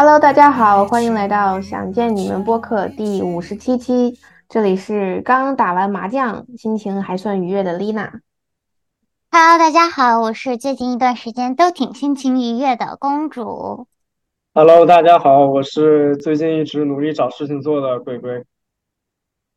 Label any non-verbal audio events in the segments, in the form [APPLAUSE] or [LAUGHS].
Hello，大家好，欢迎来到想见你们播客第五十七期。这里是刚打完麻将，心情还算愉悦的丽娜。Hello，大家好，我是最近一段时间都挺心情愉悦的公主。Hello，大家好，我是最近一直努力找事情做的鬼鬼。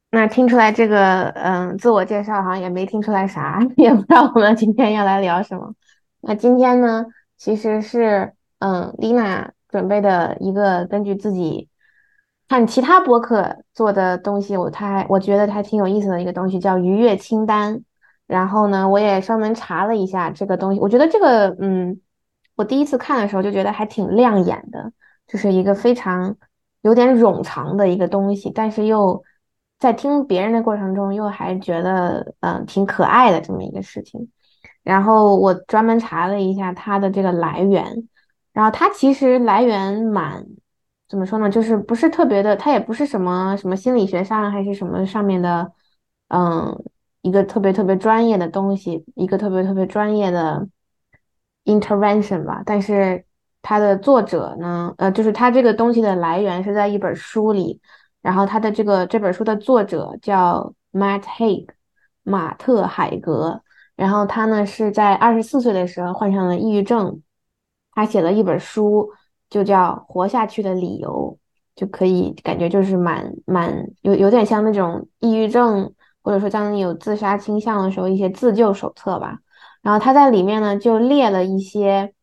那听出来这个，嗯，自我介绍好像也没听出来啥，[LAUGHS] 也不知道我们今天要来聊什么。那今天呢，其实是，嗯，丽娜准备的一个根据自己看其他播客做的东西，我他我觉得还挺有意思的一个东西，叫愉悦清单。然后呢，我也专门查了一下这个东西，我觉得这个，嗯，我第一次看的时候就觉得还挺亮眼的，就是一个非常有点冗长的一个东西，但是又。在听别人的过程中，又还觉得嗯挺可爱的这么一个事情，然后我专门查了一下它的这个来源，然后它其实来源蛮怎么说呢，就是不是特别的，它也不是什么什么心理学上还是什么上面的，嗯，一个特别特别专业的东西，一个特别特别专业的 intervention 吧，但是它的作者呢，呃，就是它这个东西的来源是在一本书里。然后他的这个这本书的作者叫 Matt Haig，马特海格。然后他呢是在二十四岁的时候患上了抑郁症，他写了一本书，就叫《活下去的理由》，就可以感觉就是蛮蛮有有点像那种抑郁症，或者说当你有自杀倾向的时候一些自救手册吧。然后他在里面呢就列了一些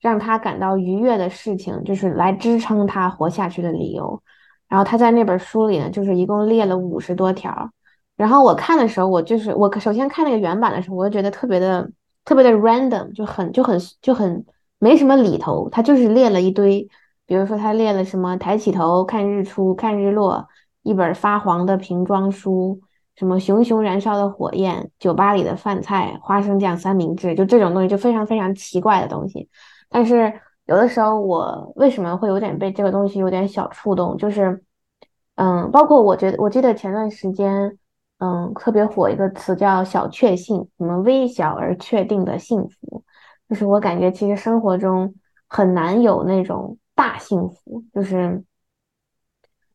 让他感到愉悦的事情，就是来支撑他活下去的理由。然后他在那本书里呢，就是一共列了五十多条。然后我看的时候，我就是我首先看那个原版的时候，我就觉得特别的特别的 random，就很就很就很没什么理头。他就是列了一堆，比如说他列了什么抬起头看日出看日落，一本发黄的瓶装书，什么熊熊燃烧的火焰，酒吧里的饭菜，花生酱三明治，就这种东西就非常非常奇怪的东西。但是。有的时候我为什么会有点被这个东西有点小触动，就是，嗯，包括我觉得我记得前段时间，嗯，特别火一个词叫小确幸，什么微小而确定的幸福，就是我感觉其实生活中很难有那种大幸福，就是，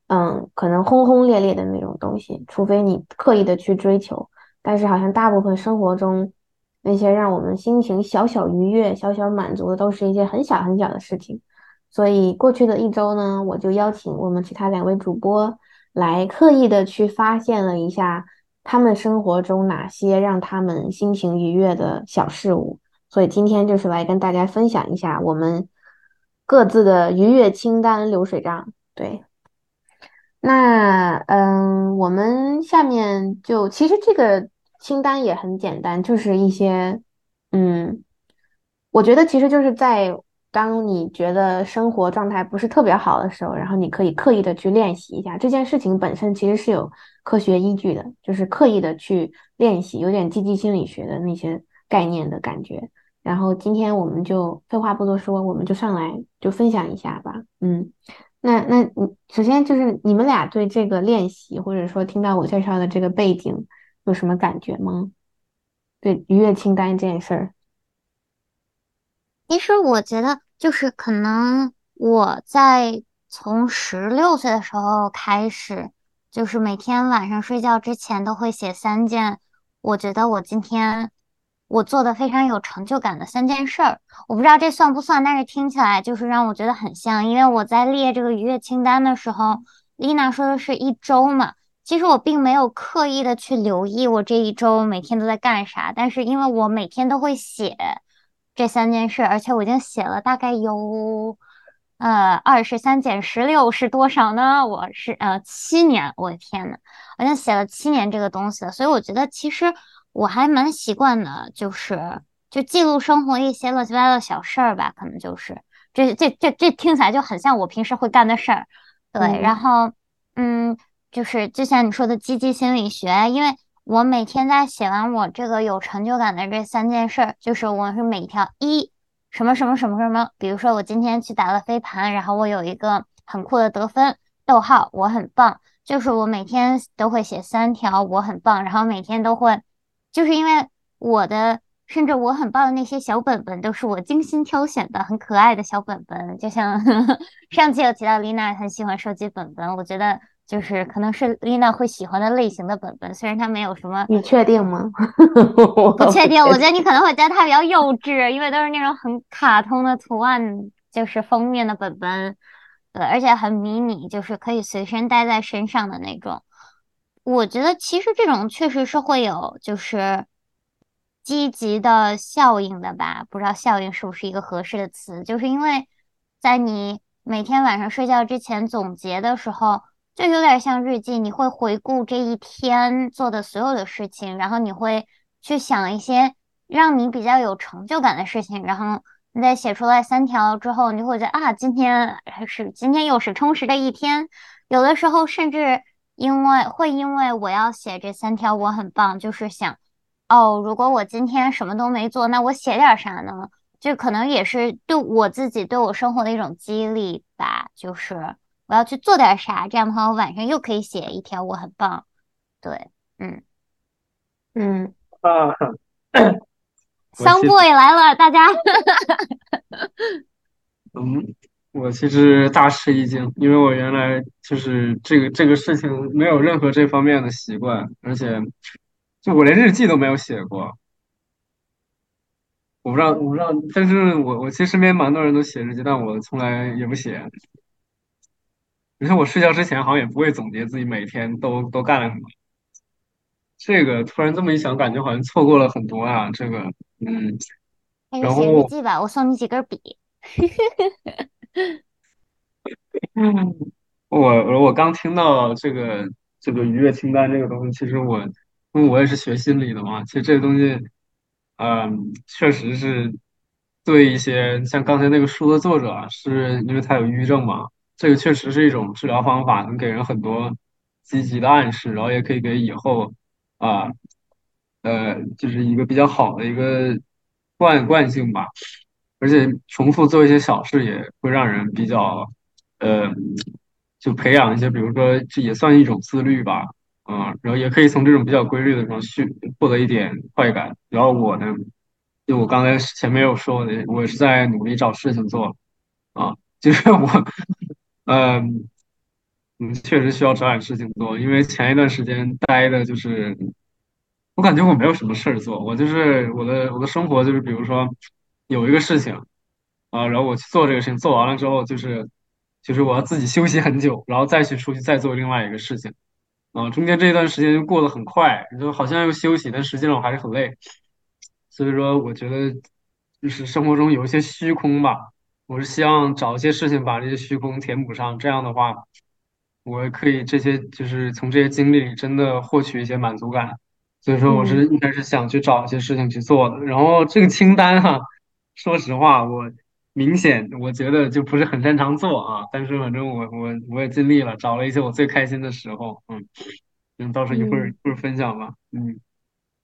嗯，可能轰轰烈烈的那种东西，除非你刻意的去追求，但是好像大部分生活中。那些让我们心情小小愉悦、小小满足的，都是一些很小很小的事情。所以过去的一周呢，我就邀请我们其他两位主播来刻意的去发现了一下他们生活中哪些让他们心情愉悦的小事物。所以今天就是来跟大家分享一下我们各自的愉悦清单流水账。对，那嗯，我们下面就其实这个。清单也很简单，就是一些，嗯，我觉得其实就是在当你觉得生活状态不是特别好的时候，然后你可以刻意的去练习一下这件事情本身其实是有科学依据的，就是刻意的去练习，有点积极心理学的那些概念的感觉。然后今天我们就废话不多说，我们就上来就分享一下吧。嗯，那那你首先就是你们俩对这个练习，或者说听到我介绍的这个背景。有什么感觉吗？对愉悦清单这件事儿，其实我觉得就是可能我在从十六岁的时候开始，就是每天晚上睡觉之前都会写三件，我觉得我今天我做的非常有成就感的三件事儿。我不知道这算不算，但是听起来就是让我觉得很像，因为我在列这个愉悦清单的时候，丽娜说的是一周嘛。其实我并没有刻意的去留意我这一周每天都在干啥，但是因为我每天都会写这三件事，而且我已经写了大概有呃二十三减十六是多少呢？我是呃七年，我的天呐，我已经写了七年这个东西了，所以我觉得其实我还蛮习惯的，就是就记录生活一些乱七八糟的小事儿吧，可能就是。这这这这听起来就很像我平时会干的事儿，对，然后嗯。就是就像你说的积极心理学，因为我每天在写完我这个有成就感的这三件事，就是我是每条一什么什么什么什么，比如说我今天去打了飞盘，然后我有一个很酷的得分，逗号我很棒，就是我每天都会写三条我很棒，然后每天都会，就是因为我的甚至我很棒的那些小本本都是我精心挑选的，很可爱的小本本。就像 [LAUGHS] 上期有提到，丽娜很喜欢收集本本，我觉得就是可能是丽娜会喜欢的类型的本本。虽然它没有什么，你确定吗？[LAUGHS] [LAUGHS] 不确定，我觉得你可能会觉得它比较幼稚，因为都是那种很卡通的图案，就是封面的本本，对，而且很迷你，就是可以随身带在身上的那种。我觉得其实这种确实是会有，就是。积极的效应的吧，不知道效应是不是一个合适的词，就是因为在你每天晚上睡觉之前总结的时候，就有点像日记，你会回顾这一天做的所有的事情，然后你会去想一些让你比较有成就感的事情，然后你再写出来三条之后，你会觉得啊，今天还是今天又是充实的一天。有的时候甚至因为会因为我要写这三条，我很棒，就是想。哦，如果我今天什么都没做，那我写点啥呢？就可能也是对我自己、对我生活的一种激励吧。就是我要去做点啥，这样的话，我晚上又可以写一条，我很棒。对，嗯嗯啊，[COUGHS] 桑 boy 来了，大家。[LAUGHS] 嗯，我其实大吃一惊，因为我原来就是这个这个事情没有任何这方面的习惯，而且。就我连日记都没有写过，我不知道，我不知道，但是我我其实身边蛮多人都写日记，但我从来也不写。你看我睡觉之前好像也不会总结自己每天都都干了什么。这个突然这么一想，感觉好像错过了很多啊。这个，嗯，然后写日记吧，我送你几根笔。[LAUGHS] [LAUGHS] 我我刚听到这个这个愉悦清单这个东西，其实我。因为我也是学心理的嘛，其实这个东西，嗯，确实是对一些像刚才那个书的作者，是因为他有抑郁症嘛，这个确实是一种治疗方法，能给人很多积极的暗示，然后也可以给以后啊，呃，就是一个比较好的一个惯惯性吧，而且重复做一些小事也会让人比较，呃，就培养一些，比如说这也算一种自律吧。嗯，然后也可以从这种比较规律的中去获得一点快感。然后我呢，就我刚才前面有说的，我是在努力找事情做啊，就是 [LAUGHS] 我，嗯，嗯，确实需要找点事情做，因为前一段时间待的就是，我感觉我没有什么事儿做，我就是我的我的生活就是，比如说有一个事情啊，然后我去做这个事情，做完了之后就是就是我要自己休息很久，然后再去出去再做另外一个事情。啊，中间这一段时间就过得很快，就好像又休息，但实际上我还是很累。所以说，我觉得就是生活中有一些虚空吧，我是希望找一些事情把这些虚空填补上。这样的话，我可以这些就是从这些经历里真的获取一些满足感。所以说，我是应该是想去找一些事情去做的。然后这个清单哈，说实话，我。明显我觉得就不是很擅长做啊，但是反正我我我也尽力了，找了一些我最开心的时候，嗯，嗯，到时候一会儿一会儿分享吧，嗯，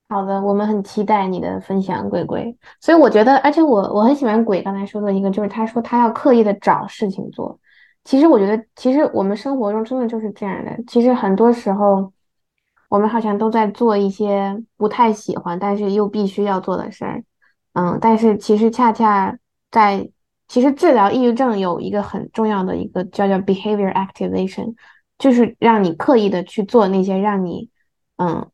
好的，我们很期待你的分享，鬼鬼。所以我觉得，而且我我很喜欢鬼刚才说的一个，就是他说他要刻意的找事情做。其实我觉得，其实我们生活中真的就是这样的。其实很多时候，我们好像都在做一些不太喜欢，但是又必须要做的事儿，嗯，但是其实恰恰在。其实治疗抑郁症有一个很重要的一个叫叫 behavior activation，就是让你刻意的去做那些让你，嗯，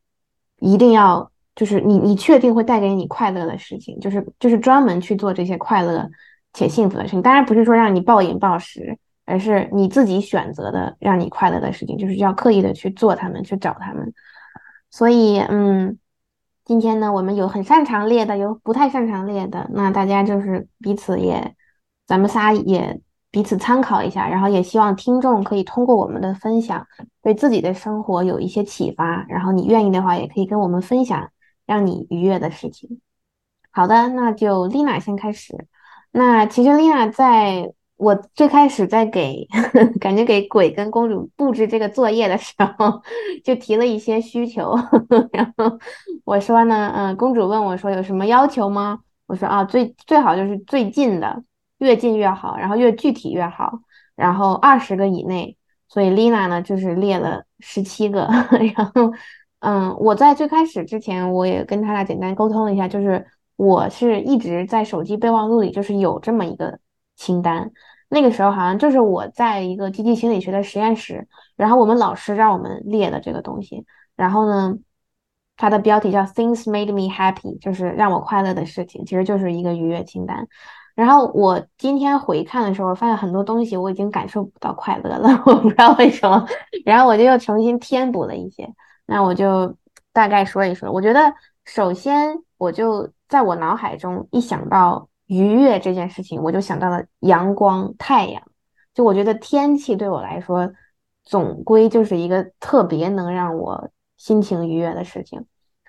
一定要就是你你确定会带给你快乐的事情，就是就是专门去做这些快乐且幸福的事情。当然不是说让你暴饮暴食，而是你自己选择的让你快乐的事情，就是要刻意的去做他们，去找他们。所以，嗯，今天呢，我们有很擅长列的，有不太擅长列的，那大家就是彼此也。咱们仨也彼此参考一下，然后也希望听众可以通过我们的分享，对自己的生活有一些启发。然后你愿意的话，也可以跟我们分享让你愉悦的事情。好的，那就丽娜先开始。那其实丽娜在我最开始在给 [LAUGHS] 感觉给鬼跟公主布置这个作业的时候，就提了一些需求。[LAUGHS] 然后我说呢，嗯，公主问我说有什么要求吗？我说啊，最最好就是最近的。越近越好，然后越具体越好，然后二十个以内。所以 Lina 呢，就是列了十七个。[LAUGHS] 然后，嗯，我在最开始之前，我也跟他俩简单沟通了一下，就是我是一直在手机备忘录里就是有这么一个清单。那个时候好像就是我在一个积极心理学的实验室，然后我们老师让我们列的这个东西。然后呢，它的标题叫 Things Made Me Happy，就是让我快乐的事情，其实就是一个愉悦清单。然后我今天回看的时候，发现很多东西我已经感受不到快乐了，[LAUGHS] 我不知道为什么。然后我就又重新填补了一些。那我就大概说一说。我觉得首先我就在我脑海中一想到愉悦这件事情，我就想到了阳光、太阳。就我觉得天气对我来说，总归就是一个特别能让我心情愉悦的事情。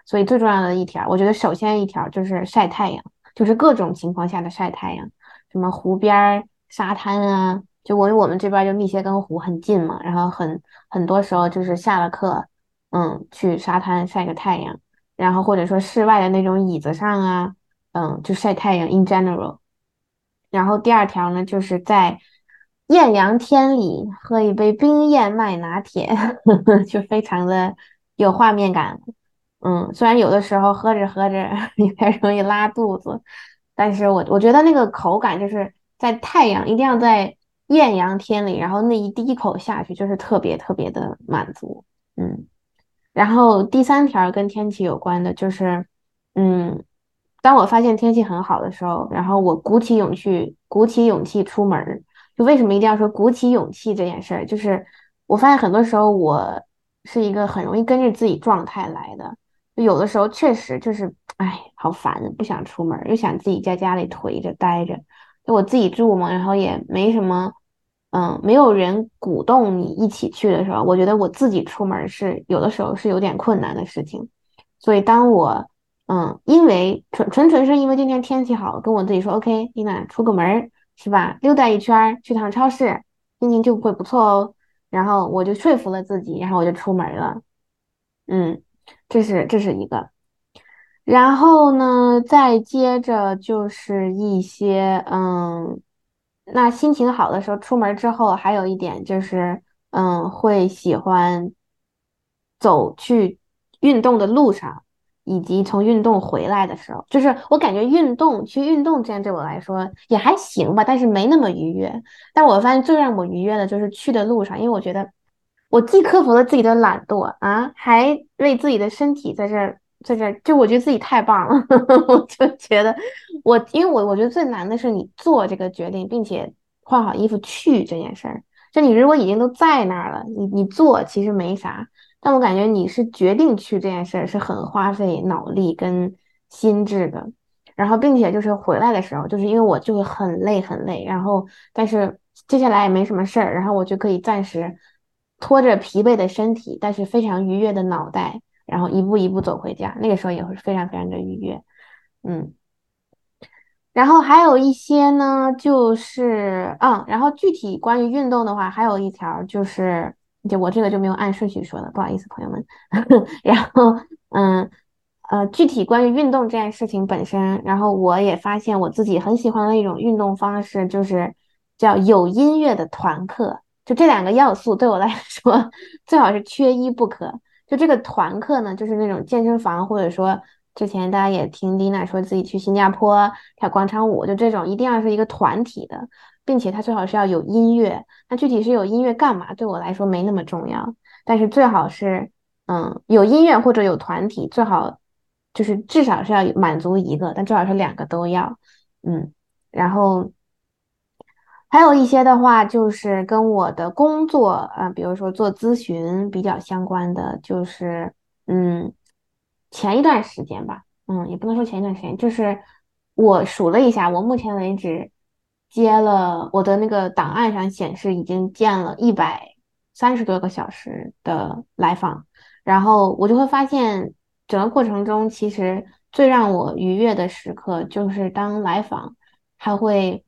所以最重要的一条，我觉得首先一条就是晒太阳。就是各种情况下的晒太阳，什么湖边、沙滩啊，就我我们这边就密歇根湖很近嘛，然后很很多时候就是下了课，嗯，去沙滩晒个太阳，然后或者说室外的那种椅子上啊，嗯，就晒太阳。In general，然后第二条呢，就是在艳阳天里喝一杯冰燕麦拿铁，[LAUGHS] 就非常的有画面感。嗯，虽然有的时候喝着喝着 [LAUGHS] 有点容易拉肚子，但是我我觉得那个口感就是在太阳一定要在艳阳天里，然后那一第一口下去就是特别特别的满足。嗯，然后第三条跟天气有关的就是，嗯，当我发现天气很好的时候，然后我鼓起勇气鼓起勇气出门，就为什么一定要说鼓起勇气这件事儿？就是我发现很多时候我是一个很容易跟着自己状态来的。有的时候确实就是，哎，好烦，不想出门，又想自己在家里颓着待着。就我自己住嘛，然后也没什么，嗯，没有人鼓动你一起去的时候，我觉得我自己出门是有的时候是有点困难的事情。所以当我，嗯，因为纯纯纯是因为今天天气好，跟我自己说，OK，丽娜出个门是吧？溜达一圈，去趟超市，心情就会不错哦。然后我就说服了自己，然后我就出门了，嗯。这是这是一个，然后呢，再接着就是一些，嗯，那心情好的时候出门之后，还有一点就是，嗯，会喜欢走去运动的路上，以及从运动回来的时候，就是我感觉运动去运动这样对我来说也还行吧，但是没那么愉悦。但我发现最让我愉悦的就是去的路上，因为我觉得。我既克服了自己的懒惰啊，还为自己的身体在这儿，在这儿，就我觉得自己太棒了。[LAUGHS] 我就觉得我，因为我我觉得最难的是你做这个决定，并且换好衣服去这件事儿。就你如果已经都在那儿了，你你做其实没啥，但我感觉你是决定去这件事儿是很花费脑力跟心智的。然后并且就是回来的时候，就是因为我就会很累很累，然后但是接下来也没什么事儿，然后我就可以暂时。拖着疲惫的身体，但是非常愉悦的脑袋，然后一步一步走回家。那个时候也会非常非常的愉悦，嗯。然后还有一些呢，就是嗯，然后具体关于运动的话，还有一条就是，就我这个就没有按顺序说的，不好意思，朋友们。[LAUGHS] 然后嗯呃，具体关于运动这件事情本身，然后我也发现我自己很喜欢的一种运动方式，就是叫有音乐的团课。就这两个要素对我来说，[LAUGHS] 最好是缺一不可。就这个团课呢，就是那种健身房，或者说之前大家也听丽娜说自己去新加坡跳广场舞，就这种一定要是一个团体的，并且它最好是要有音乐。那具体是有音乐干嘛？对我来说没那么重要，但是最好是嗯有音乐或者有团体，最好就是至少是要满足一个，但最好是两个都要。嗯，然后。还有一些的话，就是跟我的工作啊，比如说做咨询比较相关的，就是嗯，前一段时间吧，嗯，也不能说前一段时间，就是我数了一下，我目前为止接了我的那个档案上显示已经见了一百三十多个小时的来访，然后我就会发现整个过程中，其实最让我愉悦的时刻就是当来访还会。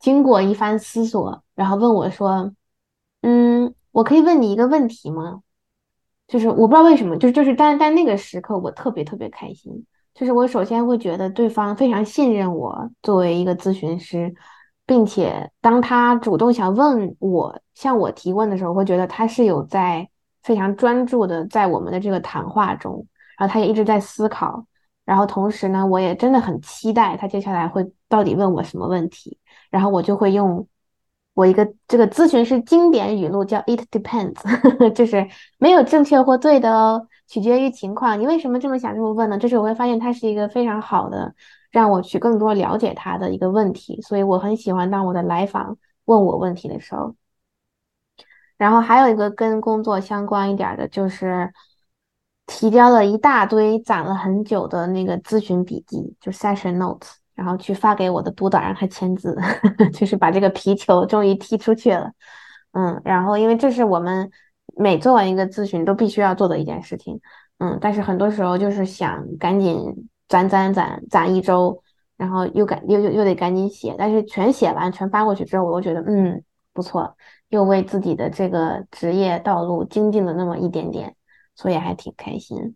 经过一番思索，然后问我说：“嗯，我可以问你一个问题吗？就是我不知道为什么，就是就是，但但那个时刻我特别特别开心。就是我首先会觉得对方非常信任我作为一个咨询师，并且当他主动想问我向我提问的时候，会觉得他是有在非常专注的在我们的这个谈话中，然后他也一直在思考。然后同时呢，我也真的很期待他接下来会到底问我什么问题，然后我就会用我一个这个咨询师经典语录叫 “It depends”，呵 [LAUGHS] 呵就是没有正确或对的哦，取决于情况。你为什么这么想这么问呢？就是我会发现他是一个非常好的让我去更多了解他的一个问题，所以我很喜欢当我的来访问我问题的时候。然后还有一个跟工作相关一点的，就是提交了一大堆攒了很久的那个咨询笔记，就 session notes，然后去发给我的督导让他签字，[LAUGHS] 就是把这个皮球终于踢出去了。嗯，然后因为这是我们每做完一个咨询都必须要做的一件事情。嗯，但是很多时候就是想赶紧攒攒攒攒一周，然后又赶又又又得赶紧写，但是全写完全发过去之后，我又觉得嗯不错。又为自己的这个职业道路精进了那么一点点，所以还挺开心。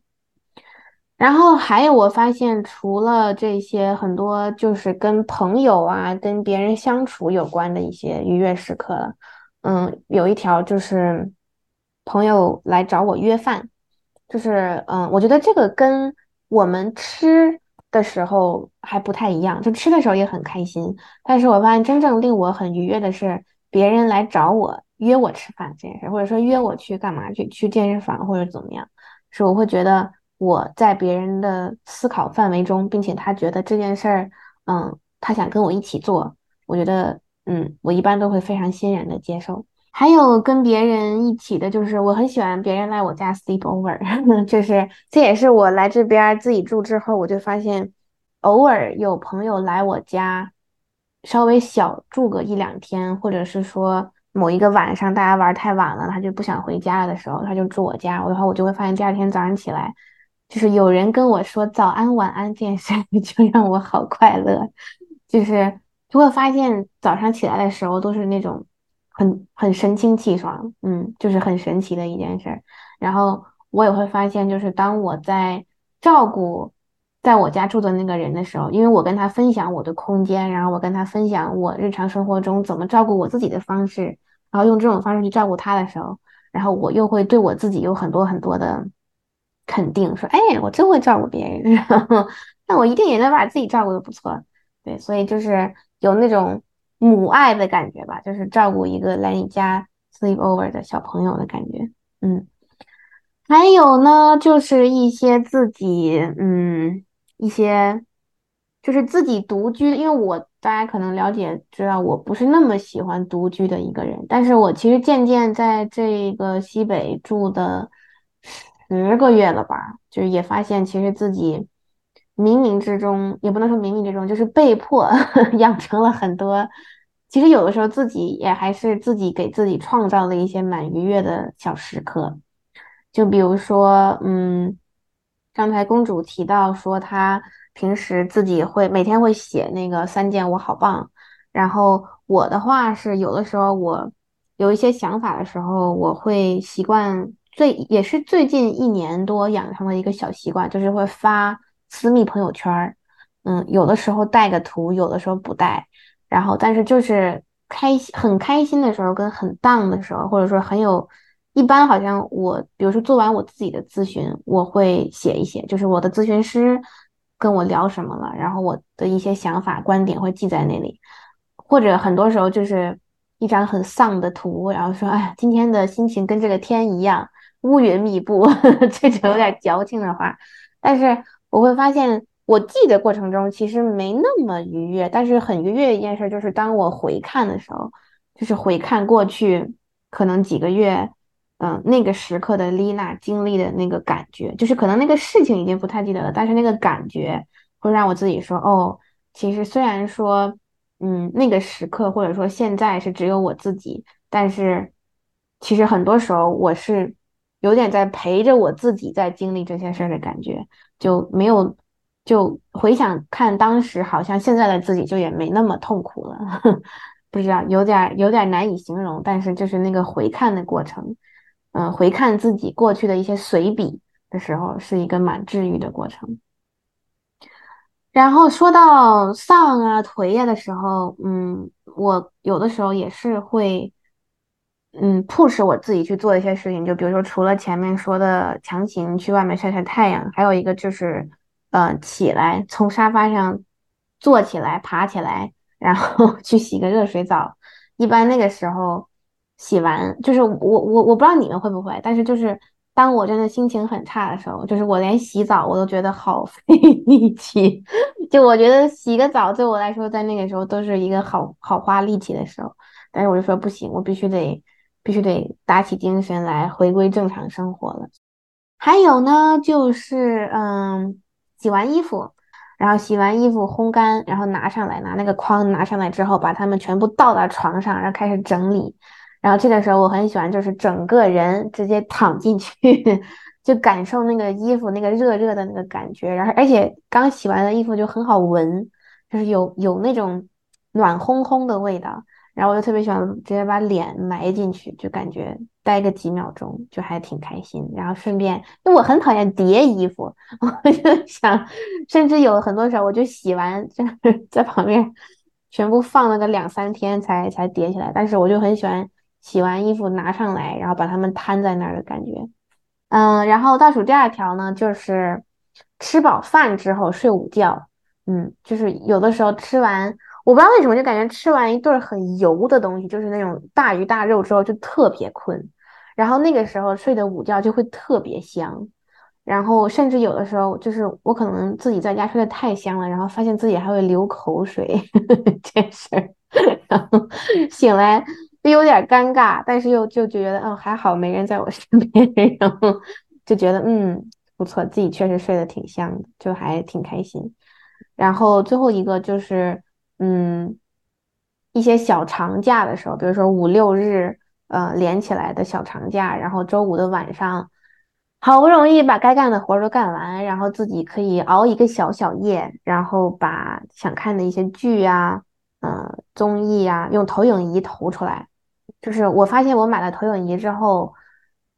然后还有我发现，除了这些，很多就是跟朋友啊、跟别人相处有关的一些愉悦时刻了。嗯，有一条就是朋友来找我约饭，就是嗯，我觉得这个跟我们吃的时候还不太一样，就吃的时候也很开心。但是我发现真正令我很愉悦的是。别人来找我约我吃饭这件事，或者说约我去干嘛去去健身房或者怎么样，是我会觉得我在别人的思考范围中，并且他觉得这件事儿，嗯，他想跟我一起做，我觉得，嗯，我一般都会非常欣然的接受。还有跟别人一起的，就是我很喜欢别人来我家 sleep over，[LAUGHS] 就是这也是我来这边自己住之后，我就发现偶尔有朋友来我家。稍微小住个一两天，或者是说某一个晚上大家玩太晚了，他就不想回家了的时候，他就住我家。我的话，我就会发现第二天早上起来，就是有人跟我说早安晚安这件事，[LAUGHS] 就让我好快乐。就是就会发现早上起来的时候都是那种很很神清气爽，嗯，就是很神奇的一件事。然后我也会发现，就是当我在照顾。在我家住的那个人的时候，因为我跟他分享我的空间，然后我跟他分享我日常生活中怎么照顾我自己的方式，然后用这种方式去照顾他的时候，然后我又会对我自己有很多很多的肯定，说，哎，我真会照顾别人，[LAUGHS] 然后那我一定也能把自己照顾的不错。对，所以就是有那种母爱的感觉吧，就是照顾一个来你家 sleep over 的小朋友的感觉，嗯，还有呢，就是一些自己，嗯。一些就是自己独居，因为我大家可能了解知道，我不是那么喜欢独居的一个人。但是我其实渐渐在这个西北住的十个月了吧，就是也发现其实自己冥冥之中，也不能说冥冥之中，就是被迫 [LAUGHS] 养成了很多。其实有的时候自己也还是自己给自己创造了一些蛮愉悦的小时刻，就比如说，嗯。刚才公主提到说，她平时自己会每天会写那个三件我好棒。然后我的话是，有的时候我有一些想法的时候，我会习惯最也是最近一年多养成的一个小习惯，就是会发私密朋友圈儿。嗯，有的时候带个图，有的时候不带。然后，但是就是开心很开心的时候，跟很 down 的时候，或者说很有。一般好像我，比如说做完我自己的咨询，我会写一写，就是我的咨询师跟我聊什么了，然后我的一些想法、观点会记在那里。或者很多时候就是一张很丧的图，然后说：“哎，今天的心情跟这个天一样，乌云密布。[LAUGHS] ”这种有点矫情的话，但是我会发现，我记的过程中其实没那么愉悦，但是很愉悦一件事就是当我回看的时候，就是回看过去可能几个月。嗯，那个时刻的丽娜经历的那个感觉，就是可能那个事情已经不太记得了，但是那个感觉会让我自己说，哦，其实虽然说，嗯，那个时刻或者说现在是只有我自己，但是其实很多时候我是有点在陪着我自己在经历这些事儿的感觉，就没有就回想看当时，好像现在的自己就也没那么痛苦了，[LAUGHS] 不知道有点有点难以形容，但是就是那个回看的过程。嗯，回看自己过去的一些随笔的时候，是一个蛮治愈的过程。然后说到丧啊、颓呀的时候，嗯，我有的时候也是会，嗯，push 我自己去做一些事情。就比如说，除了前面说的强行去外面晒晒太阳，还有一个就是呃起来，从沙发上坐起来，爬起来，然后 [LAUGHS] 去洗个热水澡。一般那个时候洗完，就是我我我不知道你们会不会，但是就是当我真的心情很差的时候，就是我连洗澡我都觉得好 [LAUGHS] 费力气。就我觉得洗个澡对我来说，在那个时候都是一个好好花力气的时候。但是我就说不行，我必须得必须得打起精神来回归正常生活了。还有呢，就是嗯，洗完衣服，然后洗完衣服烘干，然后拿上来，拿那个筐拿上来之后，把它们全部倒到床上，然后开始整理。然后这个时候我很喜欢，就是整个人直接躺进去，[LAUGHS] 就感受那个衣服那个热热的那个感觉。然后而且刚洗完的衣服就很好闻，就是有有那种暖烘烘的味道。然后我就特别喜欢直接把脸埋进去，就感觉待个几秒钟就还挺开心。然后顺便，因为我很讨厌叠衣服，[LAUGHS] 我就想，甚至有很多时候我就洗完就 [LAUGHS] 在旁边全部放了个两三天才才叠起来。但是我就很喜欢洗完衣服拿上来，然后把它们摊在那儿的感觉。嗯，然后倒数第二条呢，就是吃饱饭之后睡午觉。嗯，就是有的时候吃完。我不知道为什么，就感觉吃完一顿很油的东西，就是那种大鱼大肉之后就特别困，然后那个时候睡的午觉就会特别香，然后甚至有的时候就是我可能自己在家睡得太香了，然后发现自己还会流口水 [LAUGHS] 这事儿，然后醒来就有点尴尬，但是又就觉得嗯还好没人在我身边，然后就觉得嗯不错，自己确实睡得挺香的，就还挺开心。然后最后一个就是。嗯，一些小长假的时候，比如说五六日，呃，连起来的小长假，然后周五的晚上，好不容易把该干的活都干完，然后自己可以熬一个小小夜，然后把想看的一些剧啊，嗯，综艺啊，用投影仪投出来。就是我发现我买了投影仪之后，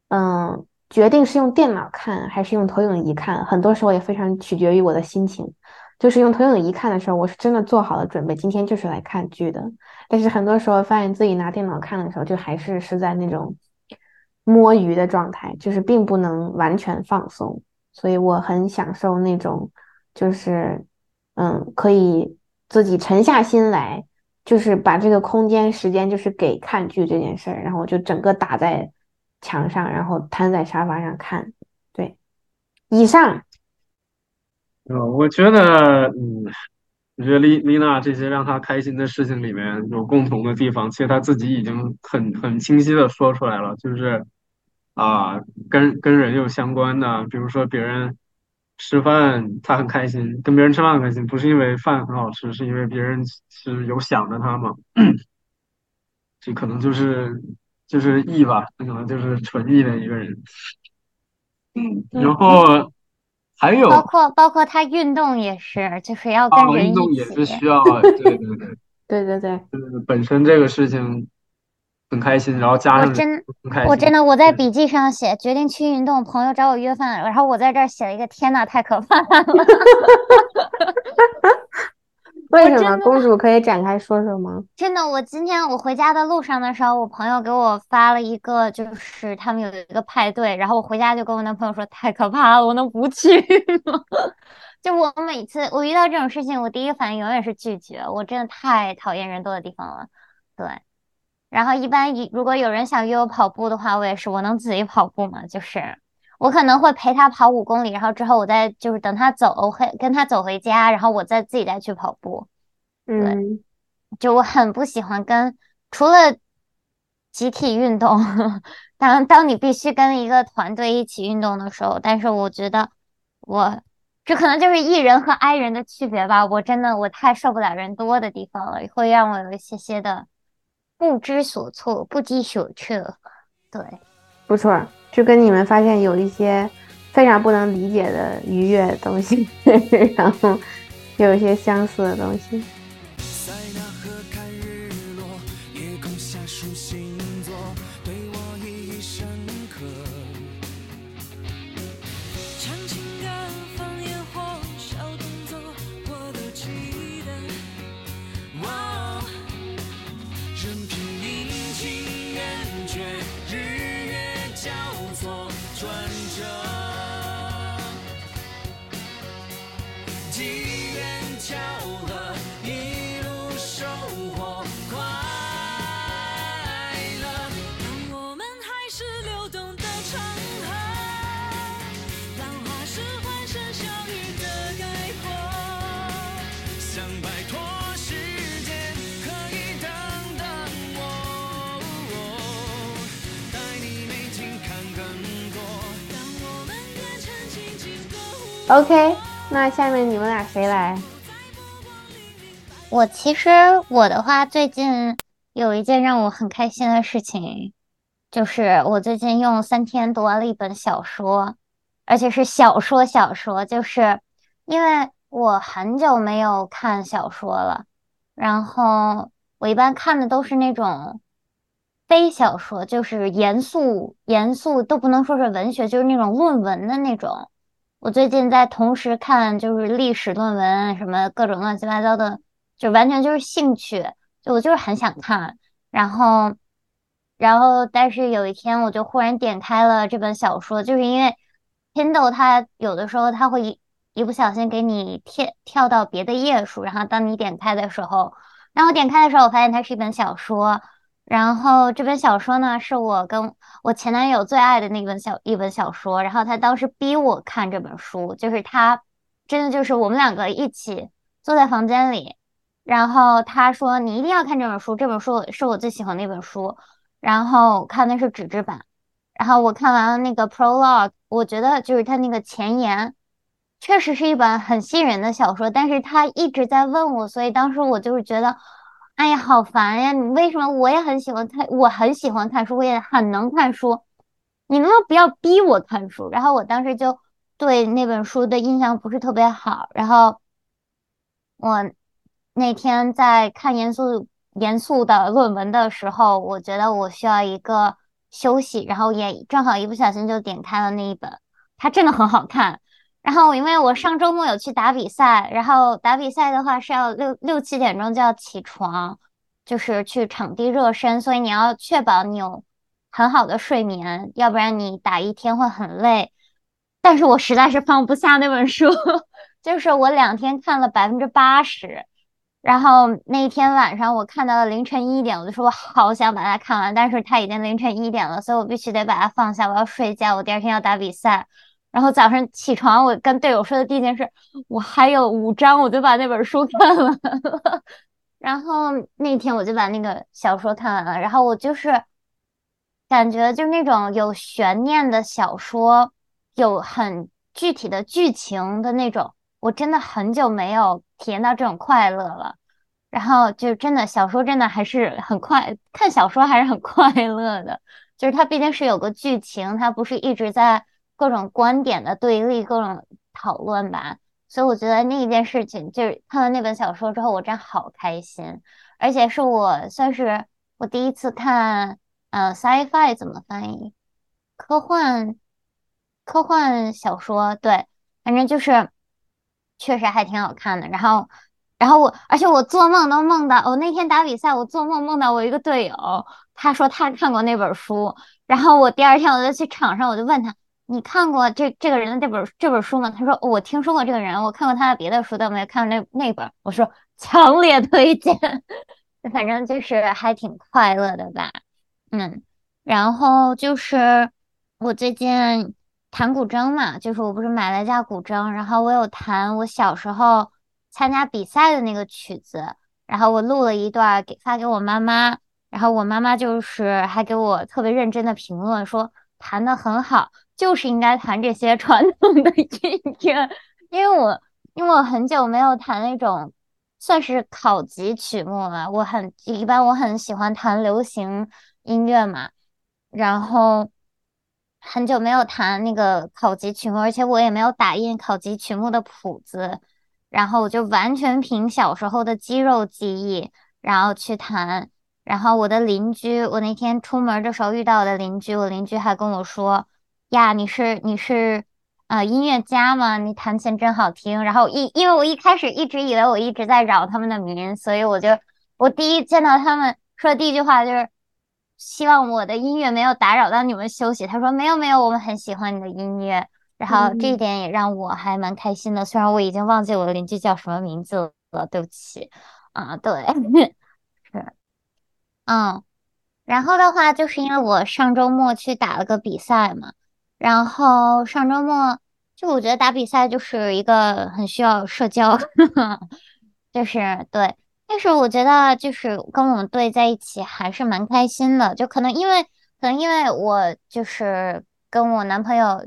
嗯，决定是用电脑看还是用投影仪看，很多时候也非常取决于我的心情。就是用投影仪看的时候，我是真的做好了准备，今天就是来看剧的。但是很多时候发现自己拿电脑看的时候，就还是是在那种摸鱼的状态，就是并不能完全放松。所以我很享受那种，就是嗯，可以自己沉下心来，就是把这个空间时间就是给看剧这件事儿，然后我就整个打在墙上，然后瘫在沙发上看。对，以上。呃，我觉得，嗯，我觉得丽丽娜这些让她开心的事情里面有共同的地方，其实她自己已经很很清晰的说出来了，就是啊，跟跟人有相关的，比如说别人吃饭她很开心，跟别人吃饭很开心，不是因为饭很好吃，是因为别人是有想着她嘛，[CLEARS THROAT] 这可能就是就是义吧，那可能就是纯义的一个人，嗯，然后。还有包括包括他运动也是，就是要跟人一起。运动也是需要，对对对，对对 [LAUGHS] 对，就是本身这个事情很开心，然后加上我真我真的我在笔记上写决定去运动，朋友找我约饭，然后我在这儿写了一个天呐，太可怕了。[LAUGHS] 为什么公主可以展开说说吗？真的，我今天我回家的路上的时候，我朋友给我发了一个，就是他们有一个派对，然后我回家就跟我男朋友说，太可怕了，我能不去吗？[LAUGHS] 就我每次我遇到这种事情，我第一反应永远是拒绝，我真的太讨厌人多的地方了。对，然后一般一如果有人想约我跑步的话，我也是，我能自己跑步吗？就是。我可能会陪他跑五公里，然后之后我再就是等他走，我会跟他走回家，然后我再自己再去跑步。嗯，就我很不喜欢跟除了集体运动，[LAUGHS] 当当你必须跟一个团队一起运动的时候，但是我觉得我这可能就是艺人和 I 人的区别吧。我真的我太受不了人多的地方了，会让我有一些些的不知所措、不知所措。对，不错。就跟你们发现有一些非常不能理解的愉悦的东西，[LAUGHS] 然后有一些相似的东西。OK，那下面你们俩谁来？我其实我的话，最近有一件让我很开心的事情，就是我最近用三天读完了一本小说，而且是小说小说，就是因为我很久没有看小说了，然后我一般看的都是那种非小说，就是严肃严肃都不能说是文学，就是那种论文的那种。我最近在同时看就是历史论文，什么各种乱七八糟的。就完全就是兴趣，就我就是很想看，然后，然后，但是有一天我就忽然点开了这本小说，就是因为 Kindle 它有的时候它会一一不小心给你跳跳到别的页数，然后当你点开的时候，然后点开的时候，我发现它是一本小说，然后这本小说呢是我跟我前男友最爱的那本小一本小说，然后他当时逼我看这本书，就是他真的就是我们两个一起坐在房间里。然后他说：“你一定要看这本书，这本书是我最喜欢的一本书。”然后看的是纸质版。然后我看完了那个 prologue，我觉得就是他那个前言，确实是一本很吸引人的小说。但是他一直在问我，所以当时我就是觉得，哎呀，好烦呀！你为什么我也很喜欢看，我很喜欢看书，我也很能看书，你能不能不要逼我看书？然后我当时就对那本书的印象不是特别好。然后我。那天在看严肃严肃的论文的时候，我觉得我需要一个休息，然后也正好一不小心就点开了那一本，它真的很好看。然后因为我上周末有去打比赛，然后打比赛的话是要六六七点钟就要起床，就是去场地热身，所以你要确保你有很好的睡眠，要不然你打一天会很累。但是我实在是放不下那本书，[LAUGHS] 就是我两天看了百分之八十。然后那天晚上我看到了凌晨一点，我就说我好想把它看完，但是它已经凌晨一点了，所以我必须得把它放下，我要睡觉，我第二天要打比赛。然后早上起床，我跟队友说的第一件事，我还有五章，我就把那本书看了。[LAUGHS] 然后那天我就把那个小说看完了，然后我就是感觉就是那种有悬念的小说，有很具体的剧情的那种。我真的很久没有体验到这种快乐了，然后就真的小说真的还是很快看小说还是很快乐的，就是它毕竟是有个剧情，它不是一直在各种观点的对立、各种讨论吧，所以我觉得那一件事情就是看完那本小说之后，我真好开心，而且是我算是我第一次看，呃，sci-fi 怎么翻译？科幻科幻小说，对，反正就是。确实还挺好看的，然后，然后我，而且我做梦都梦到，我那天打比赛，我做梦梦到我一个队友，他说他看过那本书，然后我第二天我就去场上，我就问他，你看过这这个人的这本这本书吗？他说我听说过这个人，我看过他的别的书，但没有看过那那本。我说强烈推荐，[LAUGHS] 反正就是还挺快乐的吧，嗯，然后就是我最近。弹古筝嘛，就是我不是买了一架古筝，然后我有弹我小时候参加比赛的那个曲子，然后我录了一段给发给我妈妈，然后我妈妈就是还给我特别认真的评论说弹的很好，就是应该弹这些传统的音乐，[LAUGHS] 因为我因为我很久没有弹那种算是考级曲目了，我很一般我很喜欢弹流行音乐嘛，然后。很久没有弹那个考级曲目，而且我也没有打印考级曲目的谱子，然后我就完全凭小时候的肌肉记忆，然后去弹。然后我的邻居，我那天出门的时候遇到我的邻居，我邻居还跟我说：“呀，你是你是呃音乐家吗？你弹琴真好听。”然后一因为我一开始一直以为我一直在扰他们的民，所以我就我第一见到他们说的第一句话就是。希望我的音乐没有打扰到你们休息。他说没有没有，我们很喜欢你的音乐。然后这一点也让我还蛮开心的。虽然我已经忘记我的邻居叫什么名字了，对不起。啊，对，[LAUGHS] 是，嗯。然后的话，就是因为我上周末去打了个比赛嘛。然后上周末就我觉得打比赛就是一个很需要社交，[LAUGHS] 就是对。但是我觉得，就是跟我们队在一起还是蛮开心的。就可能因为，可能因为我就是跟我男朋友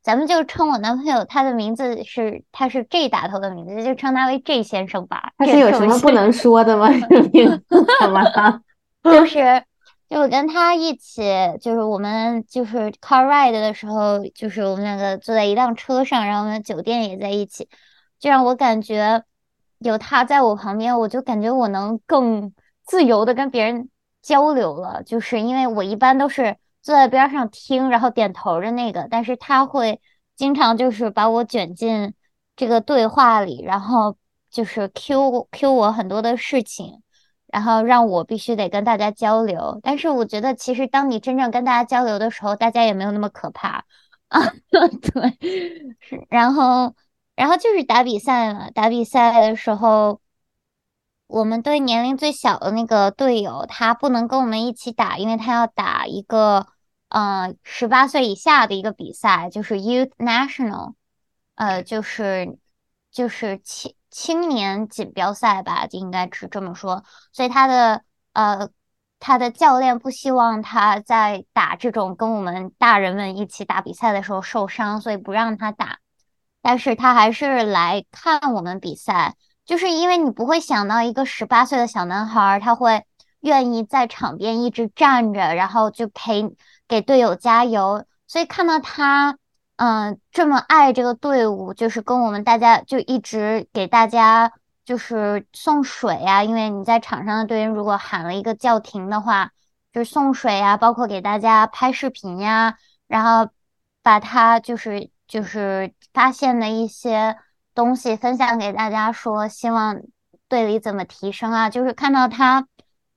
咱们就称我男朋友，他的名字是他是 J 打头的名字，就称他为 J 先生吧。他是有什么不能说的吗？名字怎么了？[LAUGHS] 就是就我跟他一起，就是我们就是 car ride 的时候，就是我们两个坐在一辆车上，然后我们酒店也在一起，就让我感觉有他在我旁边，我就感觉我能更自由的跟别人交流了。就是因为我一般都是坐在边上听，然后点头的那个，但是他会经常就是把我卷进这个对话里，然后就是 Q Q 我很多的事情。然后让我必须得跟大家交流，但是我觉得其实当你真正跟大家交流的时候，大家也没有那么可怕啊。[LAUGHS] 对，然后，然后就是打比赛了。打比赛的时候，我们队年龄最小的那个队友他不能跟我们一起打，因为他要打一个呃十八岁以下的一个比赛，就是 Youth National，呃，就是就是青。青年锦标赛吧，就应该是这么说。所以他的呃，他的教练不希望他在打这种跟我们大人们一起打比赛的时候受伤，所以不让他打。但是他还是来看我们比赛，就是因为你不会想到一个十八岁的小男孩他会愿意在场边一直站着，然后就陪给队友加油。所以看到他。嗯，这么爱这个队伍，就是跟我们大家就一直给大家就是送水呀，因为你在场上的队员如果喊了一个叫停的话，就是送水呀，包括给大家拍视频呀，然后把他就是就是发现的一些东西分享给大家，说希望队里怎么提升啊，就是看到他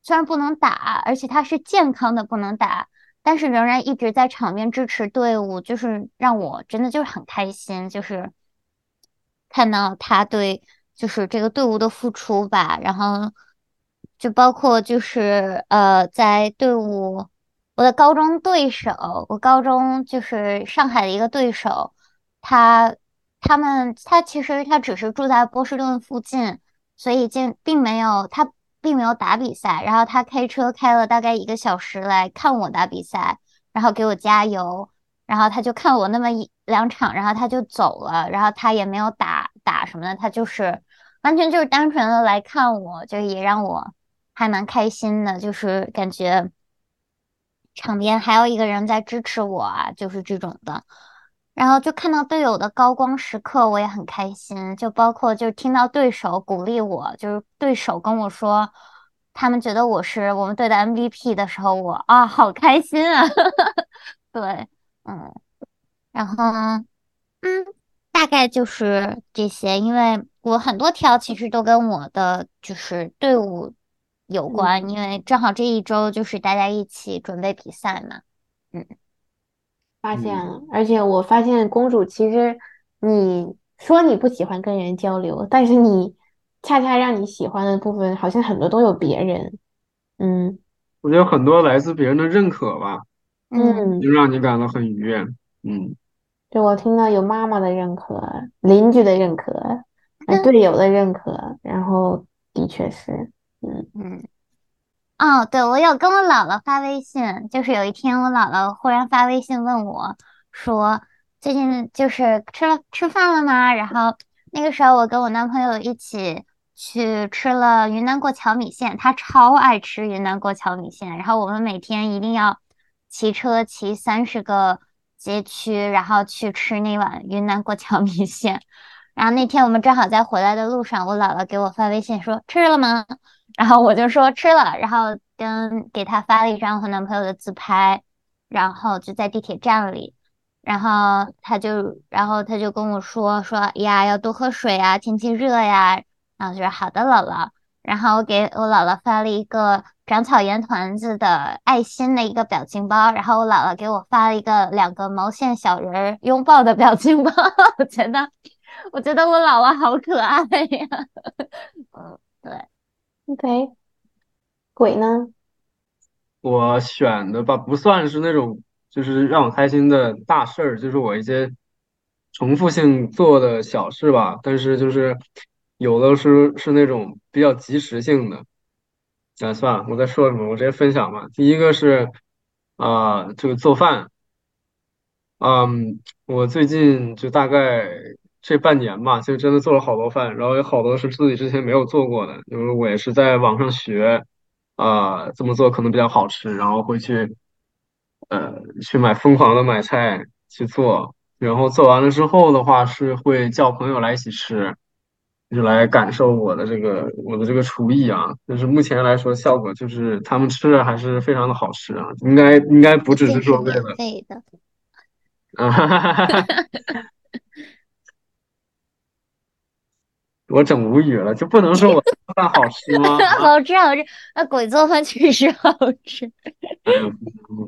虽然不能打，而且他是健康的不能打。但是仍然一直在场边支持队伍，就是让我真的就是很开心，就是看到他对就是这个队伍的付出吧。然后就包括就是呃，在队伍我的高中对手，我高中就是上海的一个对手，他他们他其实他只是住在波士顿附近，所以并并没有他。并没有打比赛，然后他开车开了大概一个小时来看我打比赛，然后给我加油，然后他就看我那么一两场，然后他就走了，然后他也没有打打什么的，他就是完全就是单纯的来看我，就也让我还蛮开心的，就是感觉场边还有一个人在支持我啊，就是这种的。然后就看到队友的高光时刻，我也很开心。就包括就听到对手鼓励我，就是对手跟我说，他们觉得我是我们队的 MVP 的时候，我啊，好开心啊！[LAUGHS] 对，嗯，然后嗯，大概就是这些。因为我很多条其实都跟我的就是队伍有关，因为正好这一周就是大家一起准备比赛嘛，嗯。发现了，而且我发现公主其实，你说你不喜欢跟人交流，但是你恰恰让你喜欢的部分，好像很多都有别人。嗯，我觉得很多来自别人的认可吧，嗯，就让你感到很愉悦。嗯，就我听到有妈妈的认可，邻居的认可，队友的认可，然后的确是，嗯嗯。哦，对，我有跟我姥姥发微信，就是有一天我姥姥忽然发微信问我，说最近就是吃了吃饭了吗？然后那个时候我跟我男朋友一起去吃了云南过桥米线，他超爱吃云南过桥米线，然后我们每天一定要骑车骑三十个街区，然后去吃那碗云南过桥米线。然后那天我们正好在回来的路上，我姥姥给我发微信说吃了吗？然后我就说吃了，然后跟给他发了一张和男朋友的自拍，然后就在地铁站里，然后他就，然后他就跟我说说呀，要多喝水啊，天气热呀，然后就说好的，姥姥。然后我给我姥姥发了一个长草盐团子的爱心的一个表情包，然后我姥姥给我发了一个两个毛线小人拥抱的表情包，[LAUGHS] 我觉得，我觉得我姥姥好可爱呀，[LAUGHS] 嗯，对。OK，鬼呢？我选的吧，不算是那种就是让我开心的大事儿，就是我一些重复性做的小事吧。但是就是有的是是那种比较及时性的。哎，算了，我在说什么？我直接分享吧。第一个是啊，这个做饭。嗯，我最近就大概这半年吧，就真的做了好多饭，然后有好多是自己之前没有做过的，就是我也是在网上学，啊、这么做可能比较好吃，然后会去呃去买疯狂的买菜去做，然后做完了之后的话是会叫朋友来一起吃，就来感受我的这个我的这个厨艺啊，就是目前来说效果就是他们吃着还是非常的好吃啊，应该应该不只是说为了。费的，啊哈哈哈哈！我整无语了，就不能说我 [LAUGHS] 做饭 [LAUGHS] 好吃吗？啊，好吃好吃，那鬼做饭确实好吃。哎呦，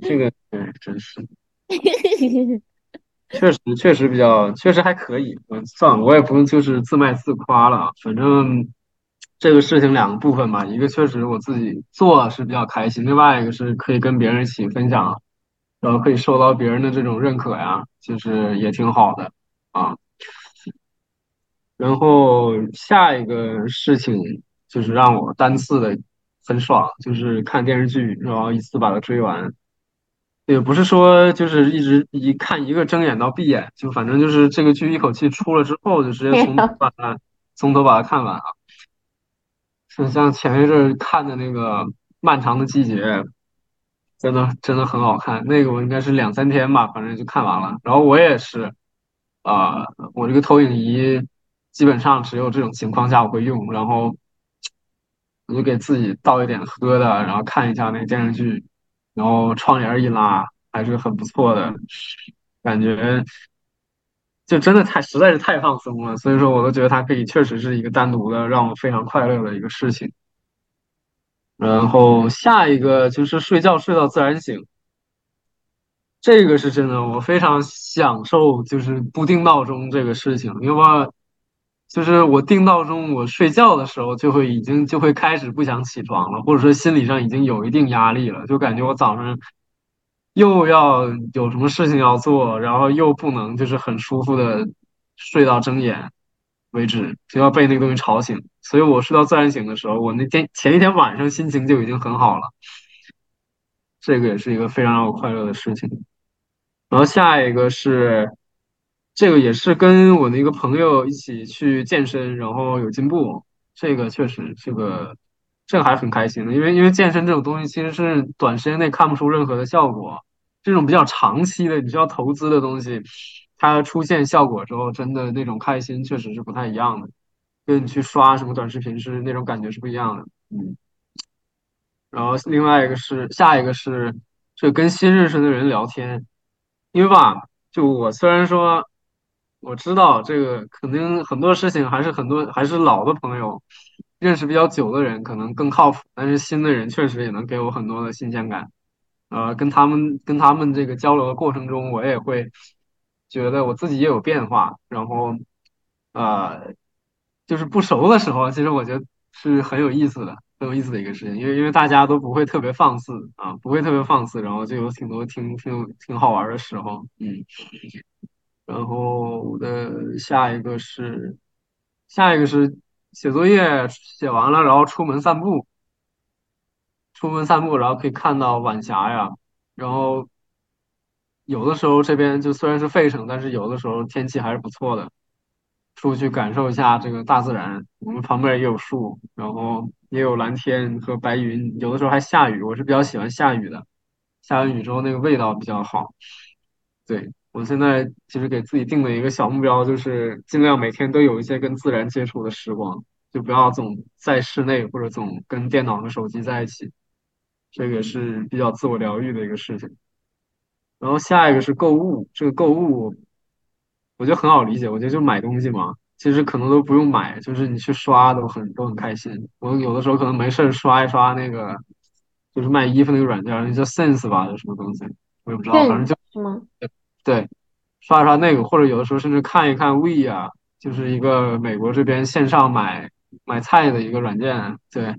这个哎，真是，[LAUGHS] 确实确实比较，确实还可以。嗯，算了，我也不用就是自卖自夸了啊。反正这个事情两个部分吧，一个确实我自己做是比较开心，另外一个是可以跟别人一起分享，然后可以受到别人的这种认可呀，就是也挺好的啊。然后下一个事情就是让我单次的很爽，就是看电视剧，然后一次把它追完。也不是说就是一直一看一个睁眼到闭眼，就反正就是这个剧一口气出了之后，就直接从头把它从头把它看完啊。就像前一阵看的那个《漫长的季节》，真的真的很好看。那个我应该是两三天吧，反正就看完了。然后我也是，啊、我这个投影仪基本上只有这种情况下我会用，然后我就给自己倒一点喝的，然后看一下那个电视剧，然后窗帘一拉，还是很不错的，感觉就真的太实在是太放松了。所以说，我都觉得它可以确实是一个单独的让我非常快乐的一个事情。然后下一个就是睡觉睡到自然醒，这个是真的，我非常享受就是不定闹钟这个事情，因为就是我定闹钟，我睡觉的时候就会已经就会开始不想起床了，或者说心理上已经有一定压力了，就感觉我早上又要有什么事情要做，然后又不能就是很舒服的睡到睁眼为止，就要被那个东西吵醒，所以我睡到自然醒的时候，我那天前一天晚上心情就已经很好了，这个也是一个非常让我快乐的事情。然后下一个是，这个也是跟我的一个朋友一起去健身，然后有进步，这个确实这个这个还很开心的，因为因为健身这种东西其实是短时间内看不出任何的效果，这种比较长期的你需要投资的东西，它出现效果之后，真的那种开心确实是不太一样的，跟你去刷什么短视频是那种感觉是不一样的，嗯。然后另外一个是下一个是，这跟新认识的人聊天，因为吧，就我虽然说我知道这个肯定很多事情还是很多还是老的朋友，认识比较久的人可能更靠谱，但是新的人确实也能给我很多的新鲜感。呃，跟他们跟他们这个交流的过程中，我也会觉得我自己也有变化，然后呃，就是不熟的时候，其实我觉得是很有意思的，很有意思的一个事情，因为因为大家都不会特别放肆啊，不会特别放肆，然后就有挺多挺挺挺好玩的时候，嗯，然后我的下一个是下一个是写作业写完了，然后出门散步，出门散步，然后可以看到晚霞呀，然后有的时候这边就虽然是费城，但是有的时候天气还是不错的。出去感受一下这个大自然。我们旁边也有树，然后也有蓝天和白云，有的时候还下雨。我是比较喜欢下雨的，下完雨之后那个味道比较好。对，我现在其实给自己定了一个小目标，就是尽量每天都有一些跟自然接触的时光，就不要总在室内或者总跟电脑和手机在一起。这个是比较自我疗愈的一个事情。然后下一个是购物，这个购物我觉得很好理解，我觉得就买东西嘛，其实可能都不用买，就是你去刷都很都很开心。我有的时候可能没事刷一刷那个，就是卖衣服那个软件，那叫 Sense 吧，叫什么东西，我也不知道，反正就是吗？对，刷一刷那个，或者有的时候甚至看一看 We 啊，就是一个美国这边线上买买菜的一个软件，对，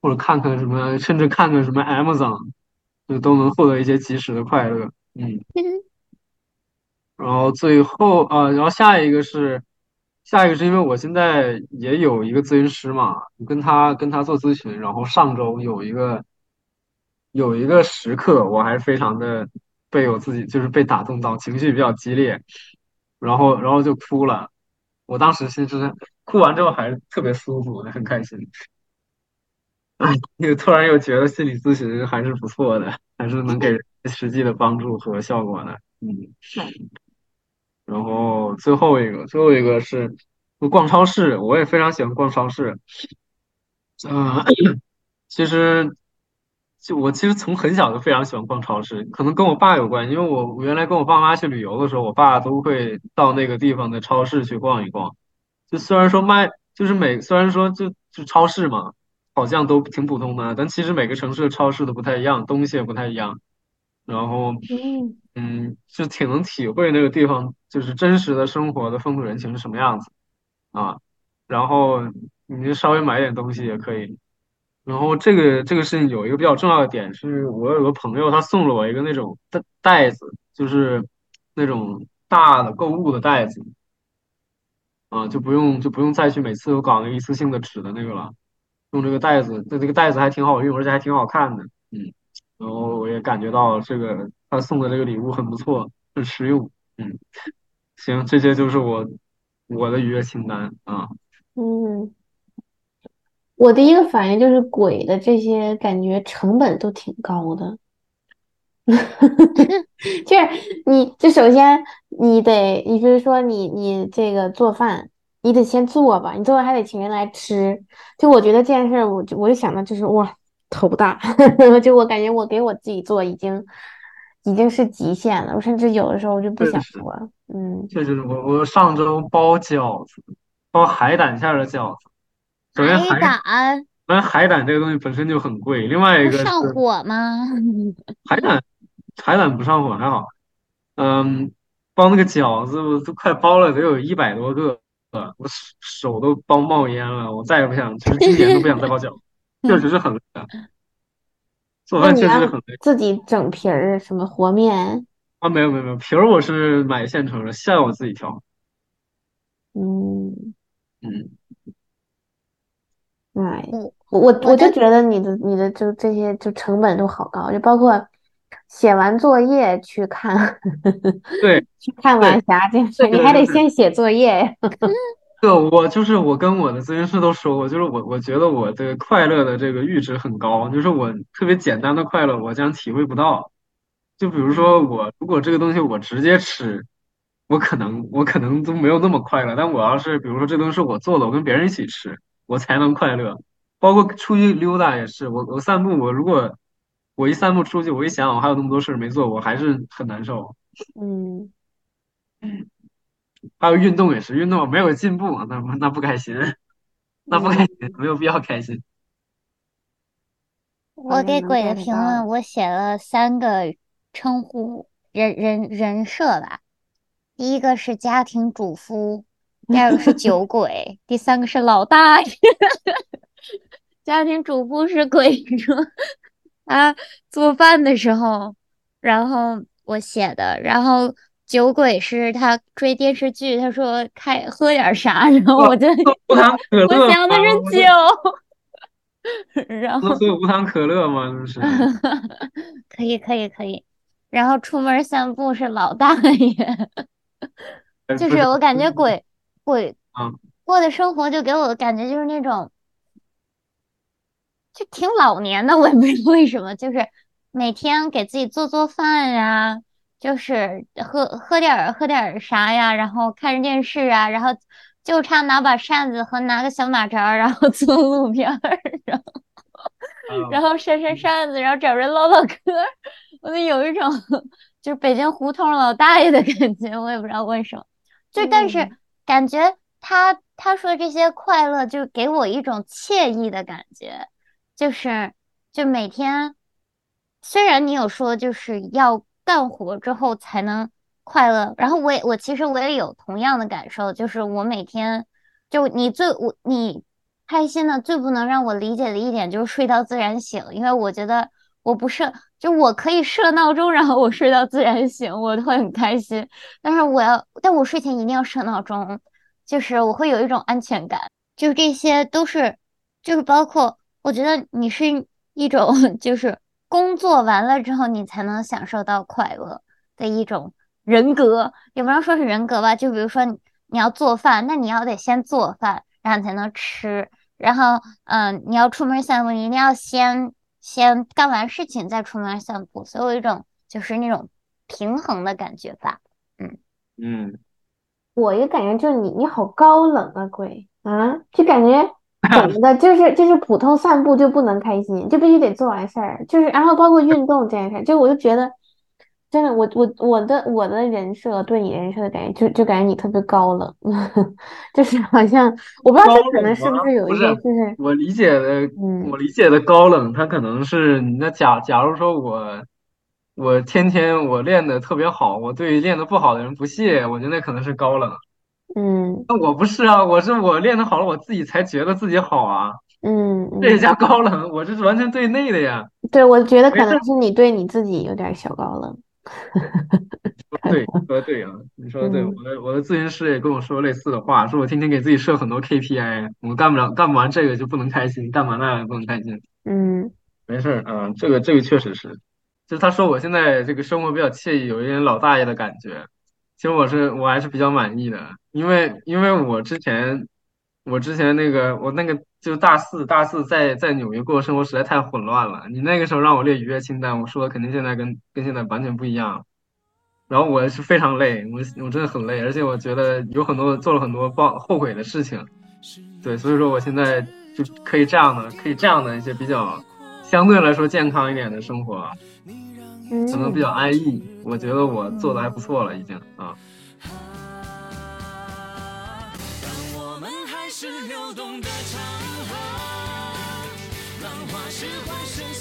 或者看看什么，甚至看看什么 Amazon，就都能获得一些及时的快乐。嗯。[LAUGHS] 然后最后啊，然后下一个是，下一个是因为我现在也有一个咨询师嘛，跟他跟他做咨询，然后上周有一个有一个时刻，我还是非常的被我自己就是被打动到，情绪比较激烈，然后然后就哭了。我当时其实哭完之后还是特别舒服，很开心。哎，又突然又觉得心理咨询还是不错的，还是能给人实际的帮助和效果的。嗯，然后最后一个，最后一个是逛超市，我也非常喜欢逛超市。嗯，[COUGHS] 其实就我其实从很小就非常喜欢逛超市，可能跟我爸有关，因为我我原来跟我爸妈去旅游的时候，我爸都会到那个地方的超市去逛一逛。就虽然说卖，就是每虽然说就就超市嘛，好像都挺普通的，但其实每个城市的超市都不太一样，东西也不太一样。然后，嗯嗯，就挺能体会那个地方就是真实的生活的风土人情是什么样子啊。然后你就稍微买点东西也可以。然后这个这个事情有一个比较重要的点，是我有个朋友他送了我一个那种袋袋子，就是那种大的购物的袋子。啊，就不用就不用再去每次都搞那个一次性的纸的那个了，用这个袋子，那这个袋子还挺好用，而且还挺好看的，嗯，然后我也感觉到这个他送的这个礼物很不错，很实用，嗯，行，这些就是我我的愉悦清单啊，嗯，我第一个反应就是鬼的这些感觉成本都挺高的。[LAUGHS] 就是你，就首先你得，你比如说你你这个做饭，你得先做吧，你做完还得请人来吃。就我觉得这件事儿，我就我就想到就是哇，头大。[LAUGHS] 就我感觉我给我自己做已经已经是极限了，我甚至有的时候我就不想做了。嗯，就是我我上周包饺子，包海胆馅儿的饺子，首先海海胆首先海胆这个东西本身就很贵，另外一个上火吗？[LAUGHS] 海胆海胆不上火还好。嗯，包那个饺子，我都快包了得有一百多个了，我手手都包冒烟了，我再也不想，就是今年都不想再包饺子，确实是很累的，[LAUGHS] 做饭确实是很累自己整皮儿，什么和面，啊。没有没有没有，皮儿我是买现成的，馅我自己调。嗯，嗯，哎，我我我就觉得你的你的就这些就成本都好高，就包括写完作业去看对 [LAUGHS] 去看对，晚霞这样你还得先写作业呀。[LAUGHS] 这个我就是我跟我的咨询师都说过，就是我我觉得我的快乐的这个阈值很高，就是我特别简单的快乐我将体会不到。就比如说我如果这个东西我直接吃，我可能我可能都没有那么快乐。但我要是比如说这东西是我做的，我跟别人一起吃，我才能快乐。包括出去溜达也是，我我散步，我如果我一散步出去，我一想我还有那么多事儿没做，我还是很难受。嗯，还有运动也是，运动没有进步，那不那不开心，那不开心，嗯，没有必要开心。我给鬼的评论，我写了三个称呼人人人设吧。第一个是家庭主妇，第二个是酒 [LAUGHS] 鬼，第三个是老大爷。[LAUGHS] 家庭主妇是鬼说啊做饭的时候，然后我写的，然后酒鬼是他追电视剧，他说开喝点啥，然后，我就无糖可我乐吗？想的是酒，然后能喝无糖可乐吗？这是，[LAUGHS] 可以可以可以，然后出门散步是老大爷，就是我感觉鬼鬼啊，过的生活就给我的感觉就是那种就挺老年的，我也不知道为什么，就是每天给自己做做饭呀，就是喝喝点儿喝点儿啥呀，然后看着电视啊，然后就差拿把扇子和拿个小马扎，然后坐路边儿，然后然啊，后扇扇扇子，然后找人唠唠嗑，我就有一种 [LAUGHS] 就是北京胡同老大爷的感觉，我也不知道为什么。就但是嗯感觉他他说这些快乐，就给我一种惬意的感觉，就是就每天，虽然你有说就是要干活之后才能快乐，然后我也我其实我也有同样的感受，就是我每天就你最我你开心的最不能让我理解的一点就是睡到自然醒，因为我觉得我不是就我可以设闹钟，然后我睡到自然醒，我会很开心。但是我要，但我睡前一定要设闹钟，就是我会有一种安全感，就是这些都是，就是包括我觉得你是一种 [LAUGHS] 就是工作完了之后，你才能享受到快乐的一种人格，也不能说是人格吧，就比如说你要做饭，那你要得先做饭，然后才能吃，然后嗯，你要出门散步，你一定要先先干完事情再出门散步，所以有一种就是那种平衡的感觉吧，嗯。嗯，我一个感觉就是你你好高冷啊，鬼啊，就感觉怎么的，就是就是普通散步就不能开心，就必须得做完事儿，就是然后包括运动这件事儿，就我就觉得真的，我我我的我的人设对你人设的感觉，就就感觉你特别高冷，[LAUGHS] 就是好像我不知道这可能是不是有一些就是我理解的，嗯我理解的高冷，他可能是那假假如说我我天天我练的特别好，我对练的不好的人不屑，我觉得那可能是高冷。嗯那我不是啊，我是我练的好了，我自己才觉得自己好啊，嗯也叫高冷，我这是完全对内的呀。对，我觉得可能是你对你自己有点小高冷，对，说的对啊，你说的对，嗯我的我的咨询师也跟我说类似的话，说我天天给自己设很多 KPI，我干不了，干不完这个就不能开心，干完那个不能开心。嗯没事儿啊，这个这个确实是，就是他说我现在这个生活比较惬意，有一点老大爷的感觉。其实我是我还是比较满意的，因为因为我之前我之前那个我那个就大四大四在在纽约过的生活实在太混乱了。你那个时候让我列愉悦清单，我说的肯定现在跟跟现在完全不一样。然后我是非常累，我我真的很累，而且我觉得有很多做了很多报后悔的事情。对，所以说我现在就可以这样的，可以这样的一些比较相对来说健康一点的生活，可能比嗯较安逸。我觉得我做的还不错了，已经啊。当我们还是流动的长河，浪花是幻是。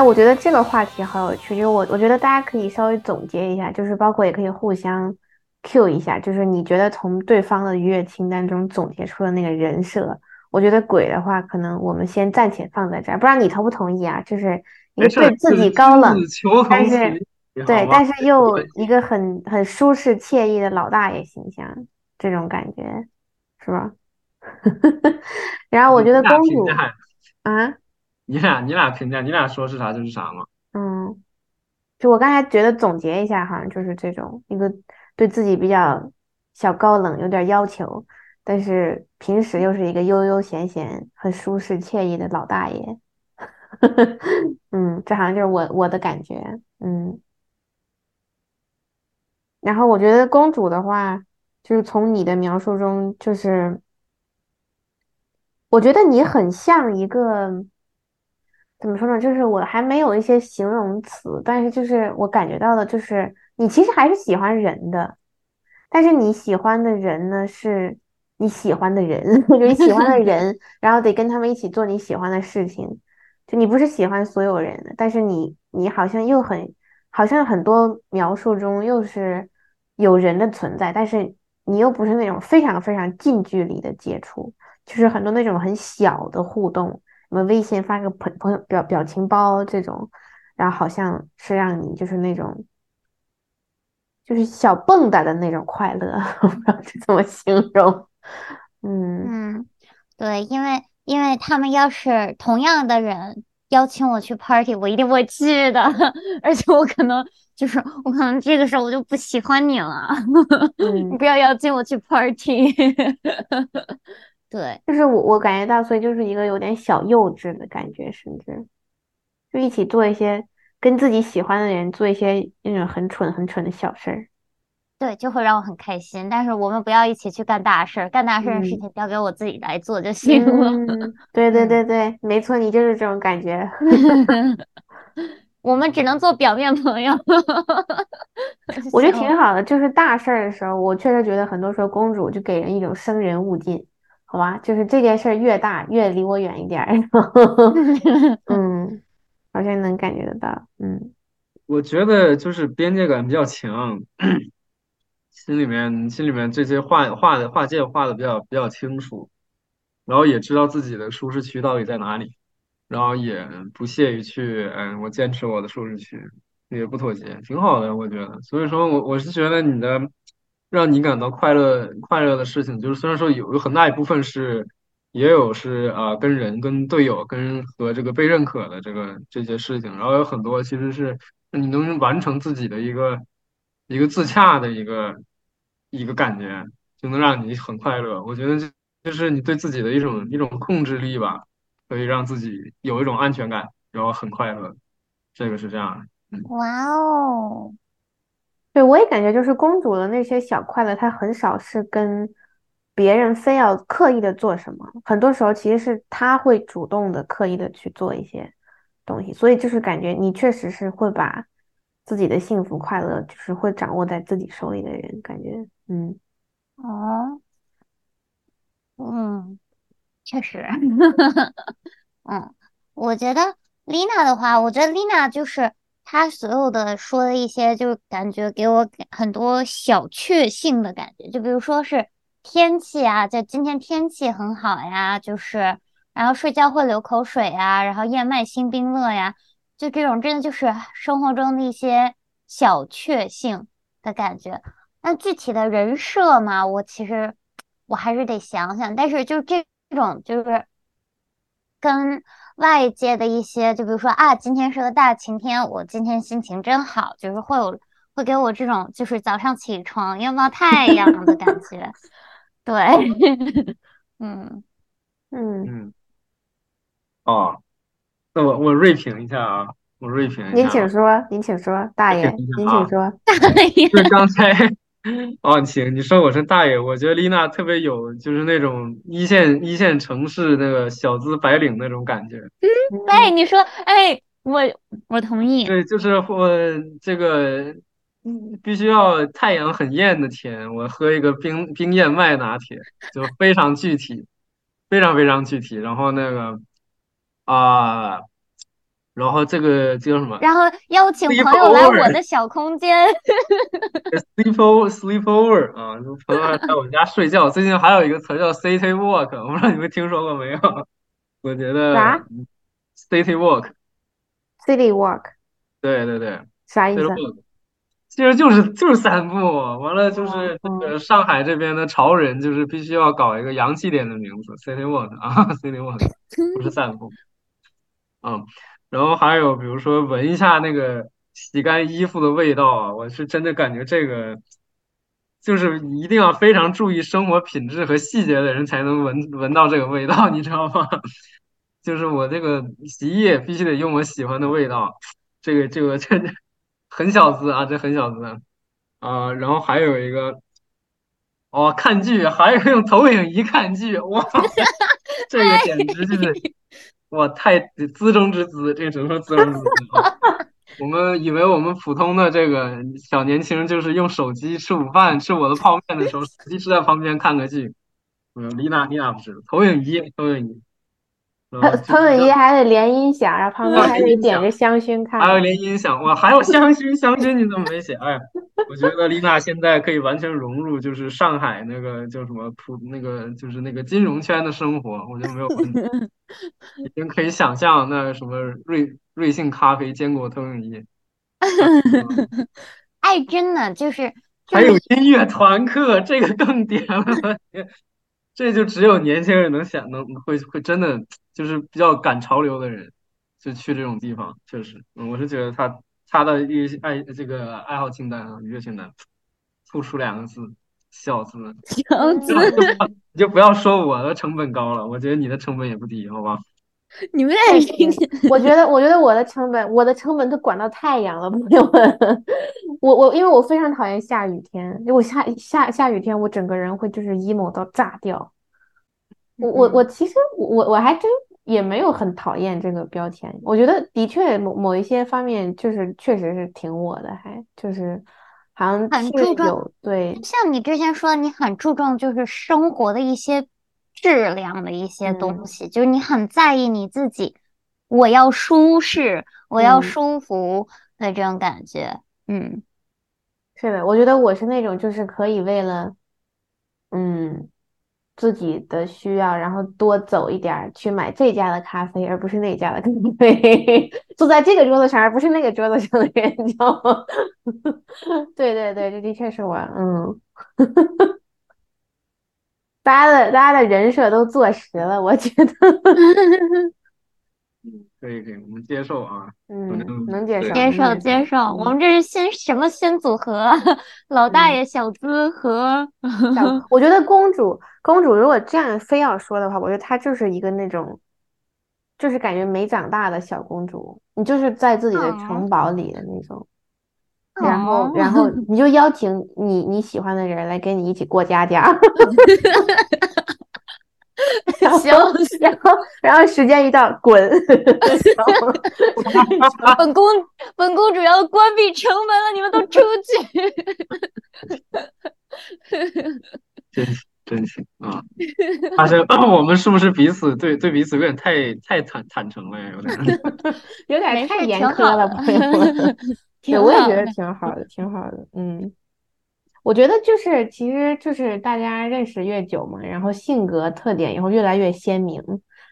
哎，我觉得这个话题好有趣，就是我我觉得大家可以稍微总结一下，就是包括也可以互相 Q 一下，就是你觉得从对方的愉悦清单中总结出的那个人设，我觉得鬼的话，可能我们先暂且放在这儿，不知道你同不同意啊？就是一个对自己高冷但是对，但是又一个很很舒适惬意的老大爷形象，这种感觉是吧？[LAUGHS] 然后我觉得公主啊。你俩你俩评价，你俩说是啥就是啥嘛。嗯，就我刚才觉得总结一下，好像就是这种一个对自己比较小高冷，有点要求，但是平时又是一个悠悠闲闲、很舒适惬意的老大爷。[LAUGHS] 嗯，这好像就是我我的感觉。嗯，然后我觉得公主的话，就是从你的描述中，就是我觉得你很像一个。怎么说呢？就是我还没有一些形容词，但是就是我感觉到的，就是你其实还是喜欢人的，但是你喜欢的人呢，是你喜欢的人，[LAUGHS] 就你喜欢的人，然后得跟他们一起做你喜欢的事情。就你不是喜欢所有人的，但是你你好像又很，好像很多描述中又是有人的存在，但是你又不是那种非常非常近距离的接触，就是很多那种很小的互动。什么微信发个朋朋友表表情包这种，然后好像是让你就是那种，就是小蹦跶的那种快乐，[LAUGHS] 我不知道这怎么形容。嗯嗯，对，因为因为他们要是同样的人邀请我去 party，我一定会去的，[LAUGHS] 而且我可能就是我可能这个时候我就不喜欢你了，[LAUGHS] 你嗯，不要邀请我去 party。对，就是我我感觉到，所以就是一个有点小幼稚的感觉，甚至就一起做一些跟自己喜欢的人做一些那种很蠢很蠢的小事儿。对，就会让我很开心。但是我们不要一起去干大事儿，干大事儿的事嗯情交给我自己来做就行了。嗯，对对嗯对 [LAUGHS] 对，没错，你就是这种感觉。[LAUGHS] [LAUGHS] 我们只能做表面朋友。我觉得挺好的，就是大事儿的时候，我确实觉得很多时候公主就给人一种生人勿近，好吧？就是这件事儿越大，越离我远一点儿。[LAUGHS] 嗯，[LAUGHS] 好像能感觉得到。嗯我觉得就是边界感比较强，心里面心里面这些画画的划界画的比较比较清楚，然后也知道自己的舒适区到底在哪里，然后也不屑于去，嗯，我坚持我的舒适区，也不妥协，挺好的，我觉得。所以说我我是觉得你的让你感到快乐快乐的事情，就是虽然说有有很大一部分是，也有是啊、跟人、跟队友、跟和这个被认可的这个这些事情，然后有很多其实是你能完成自己的一个一个自洽的一个一个感觉，就能让你很快乐。我觉得这就是你对自己的一种一种控制力吧。可以让自己有一种安全感，然后很快乐，这个是这样的。嗯，哇哦，对，我也感觉就是公主的那些小快乐，她很少是跟别人非要刻意的做什么，很多时候其实是她会主动的、刻意的去做一些东西，所以就是感觉你确实是会把自己的幸福快乐，就是会掌握在自己手里的人，感觉，嗯。哦，嗯，确实，[LAUGHS] 嗯，我觉得丽娜的话，我觉得丽娜就是他所有的说的一些，就是感觉给我很多小确幸的感觉，就比如说是天气啊，就今天天气很好呀，就是然后睡觉会流口水呀，然后燕麦新冰乐呀，就这种真的就是生活中的一些小确幸的感觉。那具体的人设嘛，我其实我还是得想想，但是就这种就是跟外界的一些，就比如说啊，今天是个大晴天，我今天心情真好，就是会有会给我这种就是早上起床拥抱太阳的感觉，对，[LAUGHS] 嗯嗯，嗯，哦，那我我锐评一下啊，我锐评一您下您，请说，您请说，大爷，您请说。大爷。就是刚才，[LAUGHS] 哦，行，你说我是大爷，我觉得丽娜特别有就是那种一线一线城市那个小资白领那种感觉。哎，嗯你说，哎，我我同意，对，就是我这个嗯必须要太阳很艳的天，我喝一个冰冰燕麦拿铁，就非常具体，非常非常具体。然后那个啊、然后这个叫什么然后邀请朋友来我的小空间，sleep over sleep over 啊，就朋友来我们家睡觉。最近还有一个词叫 city walk，我不知道你们听说过没有？我觉得啥 city walk，？City walk 对对对啥意思？walk。其实就是就是散步，完了就哦是这哦，个上海这边的潮人，就是必须要搞一个洋气点的名字，city walk 啊，[LAUGHS] city walk 不是散步，嗯，然后还有比如说闻一下那个洗干衣服的味道啊，我是真的感觉这个就是一定要非常注意生活品质和细节的人才能闻闻到这个味道，你知道吗？[LAUGHS] 就是我这个洗衣液必须得用我喜欢的味道，这个这个这很小资啊，这很小资啊。然后还有一个哦，看剧还有用投影仪看剧，哇，[LAUGHS] 这个简直就是 [LAUGHS] 哇，太资中之资，这个只能说资中之资。我们以为我们普通的这个小年轻就是用手机吃午饭、吃我的泡面的时候，手机是在旁边看个剧。嗯，李娜丽娜不是投影仪，投影仪，投影仪还得连音响，然后旁边还得点着香薰看。还有连音响，哇，还有香薰，香薰你怎么没写？哎呀，[LAUGHS] 我觉得丽娜现在可以完全融入，就是上海那个叫什么普那个就是那个金融圈的生活，我觉得没有问题，[LAUGHS] 已经可以想象那什么瑞瑞幸咖啡坚果投影仪，嗯哎，真的就是就还有音乐团课，这个更点了，这就只有年轻人能想能会会真的就是比较赶潮流的人，就去这种地方，确实，嗯，我是觉得他他的一些爱这个爱好清单啊，娱乐清单，突出两个字，小资，小资，[LAUGHS] 你就不要说我的成本高了，我觉得你的成本也不低，好吧？[LAUGHS] 你们不俩行，我觉得，[LAUGHS] 我觉得我的成本，我的成本都管到太阳了，朋友们。我我因为我非常讨厌下雨天，就我下下下雨天，我整个人会就是 emo 到炸掉。我我我嗯其实我我还真也没有很讨厌这个标签。我觉得的确某某一些方面就是确实是挺我的，还就是好像很注重对，像你之前说，你很注重就是生活的一些质量的一些东嗯西，就是你很在意你自己，我要舒适，我要嗯舒服的这种感觉。嗯，是的，我觉得我是那种就是可以为了嗯自己的需要，然后多走一点儿去买这家的咖啡，而不是那家的咖啡，[LAUGHS] 坐在这个桌子上，而不是那个桌子上的人，你知道吗？[LAUGHS] 对对对，这的确是我，嗯，大家的大家的人设都坐实了，我觉得，[LAUGHS] 可以可以，我们接受啊。嗯，能接受，接受接接受，嗯我们这是新什么新组合？[LAUGHS] 老大嗯。爷小资和小，我觉得公主公主如果这样非要说的话，我觉得她就是一个那种，就是感觉没长大的小公主，你就是在自己的哦城堡里的那种，然后哦然后 [LAUGHS] 你就邀请你你喜欢的人来跟你一起过家家，然后行然后然后时间一到滚，然后本公本公主要关闭城门了，你们都出去。[LAUGHS] 真行真行啊！发现 [LAUGHS] 我们是不是彼此对对彼此有点太太坦坦诚了呀？有点。有点太严苛了，的朋友们。我也觉得挺好的，挺好的。嗯，我觉得就是，其实就是大家认识越久嘛，然后性格特点也会越来越鲜明。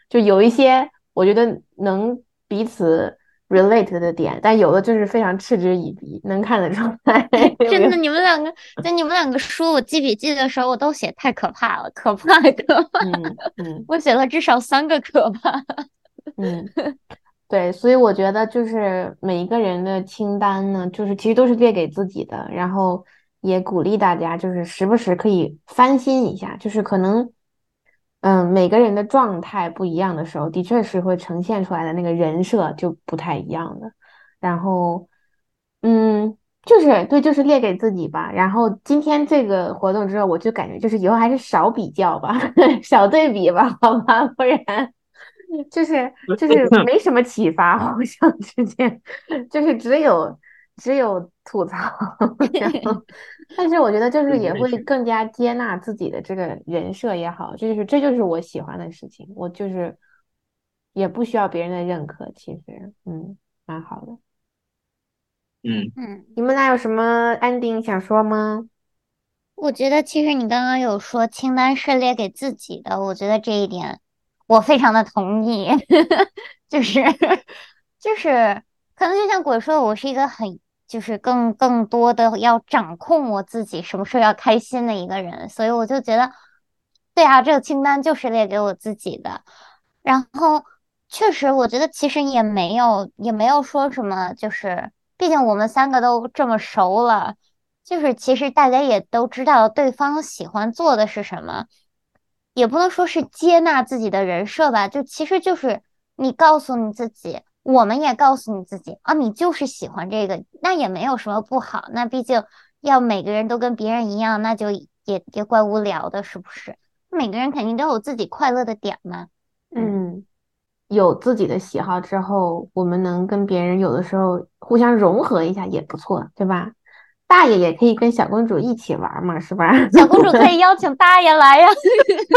就有一些我觉得能彼此 relate 的点，但有的就是非常嗤之以鼻，能看得出来。[LAUGHS] 真的，[LAUGHS] 你们两个，就你们两个说我记笔记的时候，我都写太可怕了，可怕可怕，嗯嗯 [LAUGHS] 我写了至少三个可怕。嗯，对，所以我觉得就是每一个人的清单呢，就是其实都是列给自己的，然后也鼓励大家就是时不时可以翻新一下，就是可能，嗯，每个人的状态不一样的时候，的确是会呈现出来的那个人设就不太一样的，然后，嗯。就是对，就是列给自己吧。然后今天这个活动之后，我就感觉就是以后还是少比较吧，[LAUGHS] 少对比吧，好吧，不然就是就是没什么启发，[LAUGHS] 互相之间就是只有只有吐槽，[LAUGHS] 但是我觉得就是也会更加接纳自己的这个人设也好，这就是这就是我喜欢的事情，我就是也不需要别人的认可，其实嗯，蛮好的。嗯，嗯，你们俩有什么 ending 想说吗？我觉得其实你刚刚有说清单是列给自己的，我觉得这一点我非常的同意，[LAUGHS] 就是就是可能就像鬼说的，我是一个很就是更更多的要掌控我自己什么事儿要开心的一个人，所以我就觉得，对啊，这个清单就是列给我自己的，然后确实我觉得其实也没有也没有说什么，就是毕竟我们三个都这么熟了。就是其实大家也都知道对方喜欢做的是什么，也不能说是接纳自己的人设吧，就其实就是你告诉你自己，我们也告诉你自己啊，你就是喜欢这个，那也没有什么不好。那毕竟要每个人都跟别人一样，那就也也怪无聊的，是不是？每个人肯定都有自己快乐的点嘛。嗯，有自己的喜好之后，我们能跟别人有的时候互相融合一下也不错，对吧？大爷也可以跟小公主一起玩嘛，是吧？小公主可以邀请大爷来呀，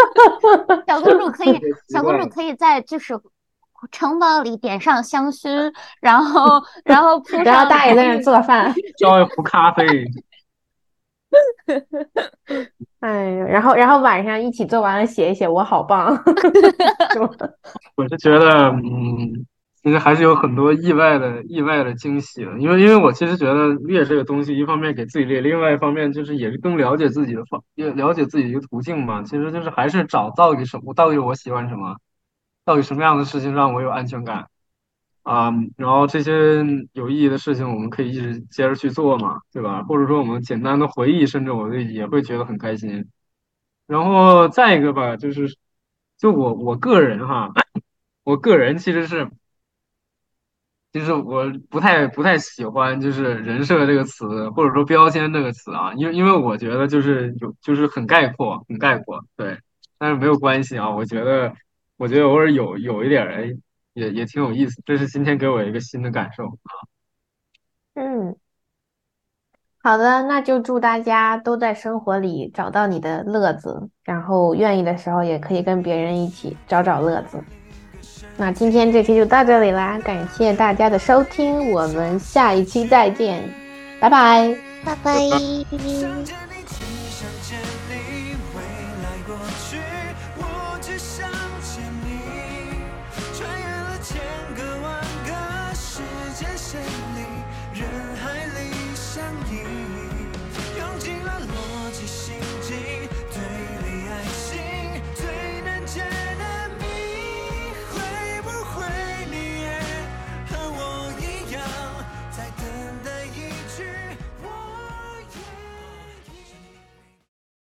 [LAUGHS] 小公主可以，小公主可以在就是城堡里点上香薰，然后然后铺 [LAUGHS] 然后上大爷在那做饭，浇一壶咖啡，[LAUGHS] 哎呦，然后然后晚上一起做完了写一写，我好棒？我是觉得，嗯，其实还是有很多意外的、意外的惊喜的。因为，因为我其实觉得列这个东西，一方面给自己列，另外一方面就是也是更了解自己的方，也了解自己一个途径嘛。其实就是还是找到底什么，到底我喜欢什么，到底什么样的事情让我有安全感啊、然后这些有意义的事情，我们可以一直接着去做嘛，对吧？或者说我们简单的回忆，甚至我也会觉得很开心。然后再一个吧，就是就我我个人哈。我个人其实是，就是我不太不太喜欢就是人设这个词，或者说标签这个词啊，因为因为我觉得就是有就是很概括，很概括，对，但是没有关系啊，我觉得我觉得偶尔有有一点，哎，也也挺有意思。这是今天给我一个新的感受。嗯，好的，那就祝大家都在生活里找到你的乐子，然后愿意的时候也可以跟别人一起找找乐子。那今天这期就到这里啦，感谢大家的收听，我们下一期再见，拜拜。拜拜。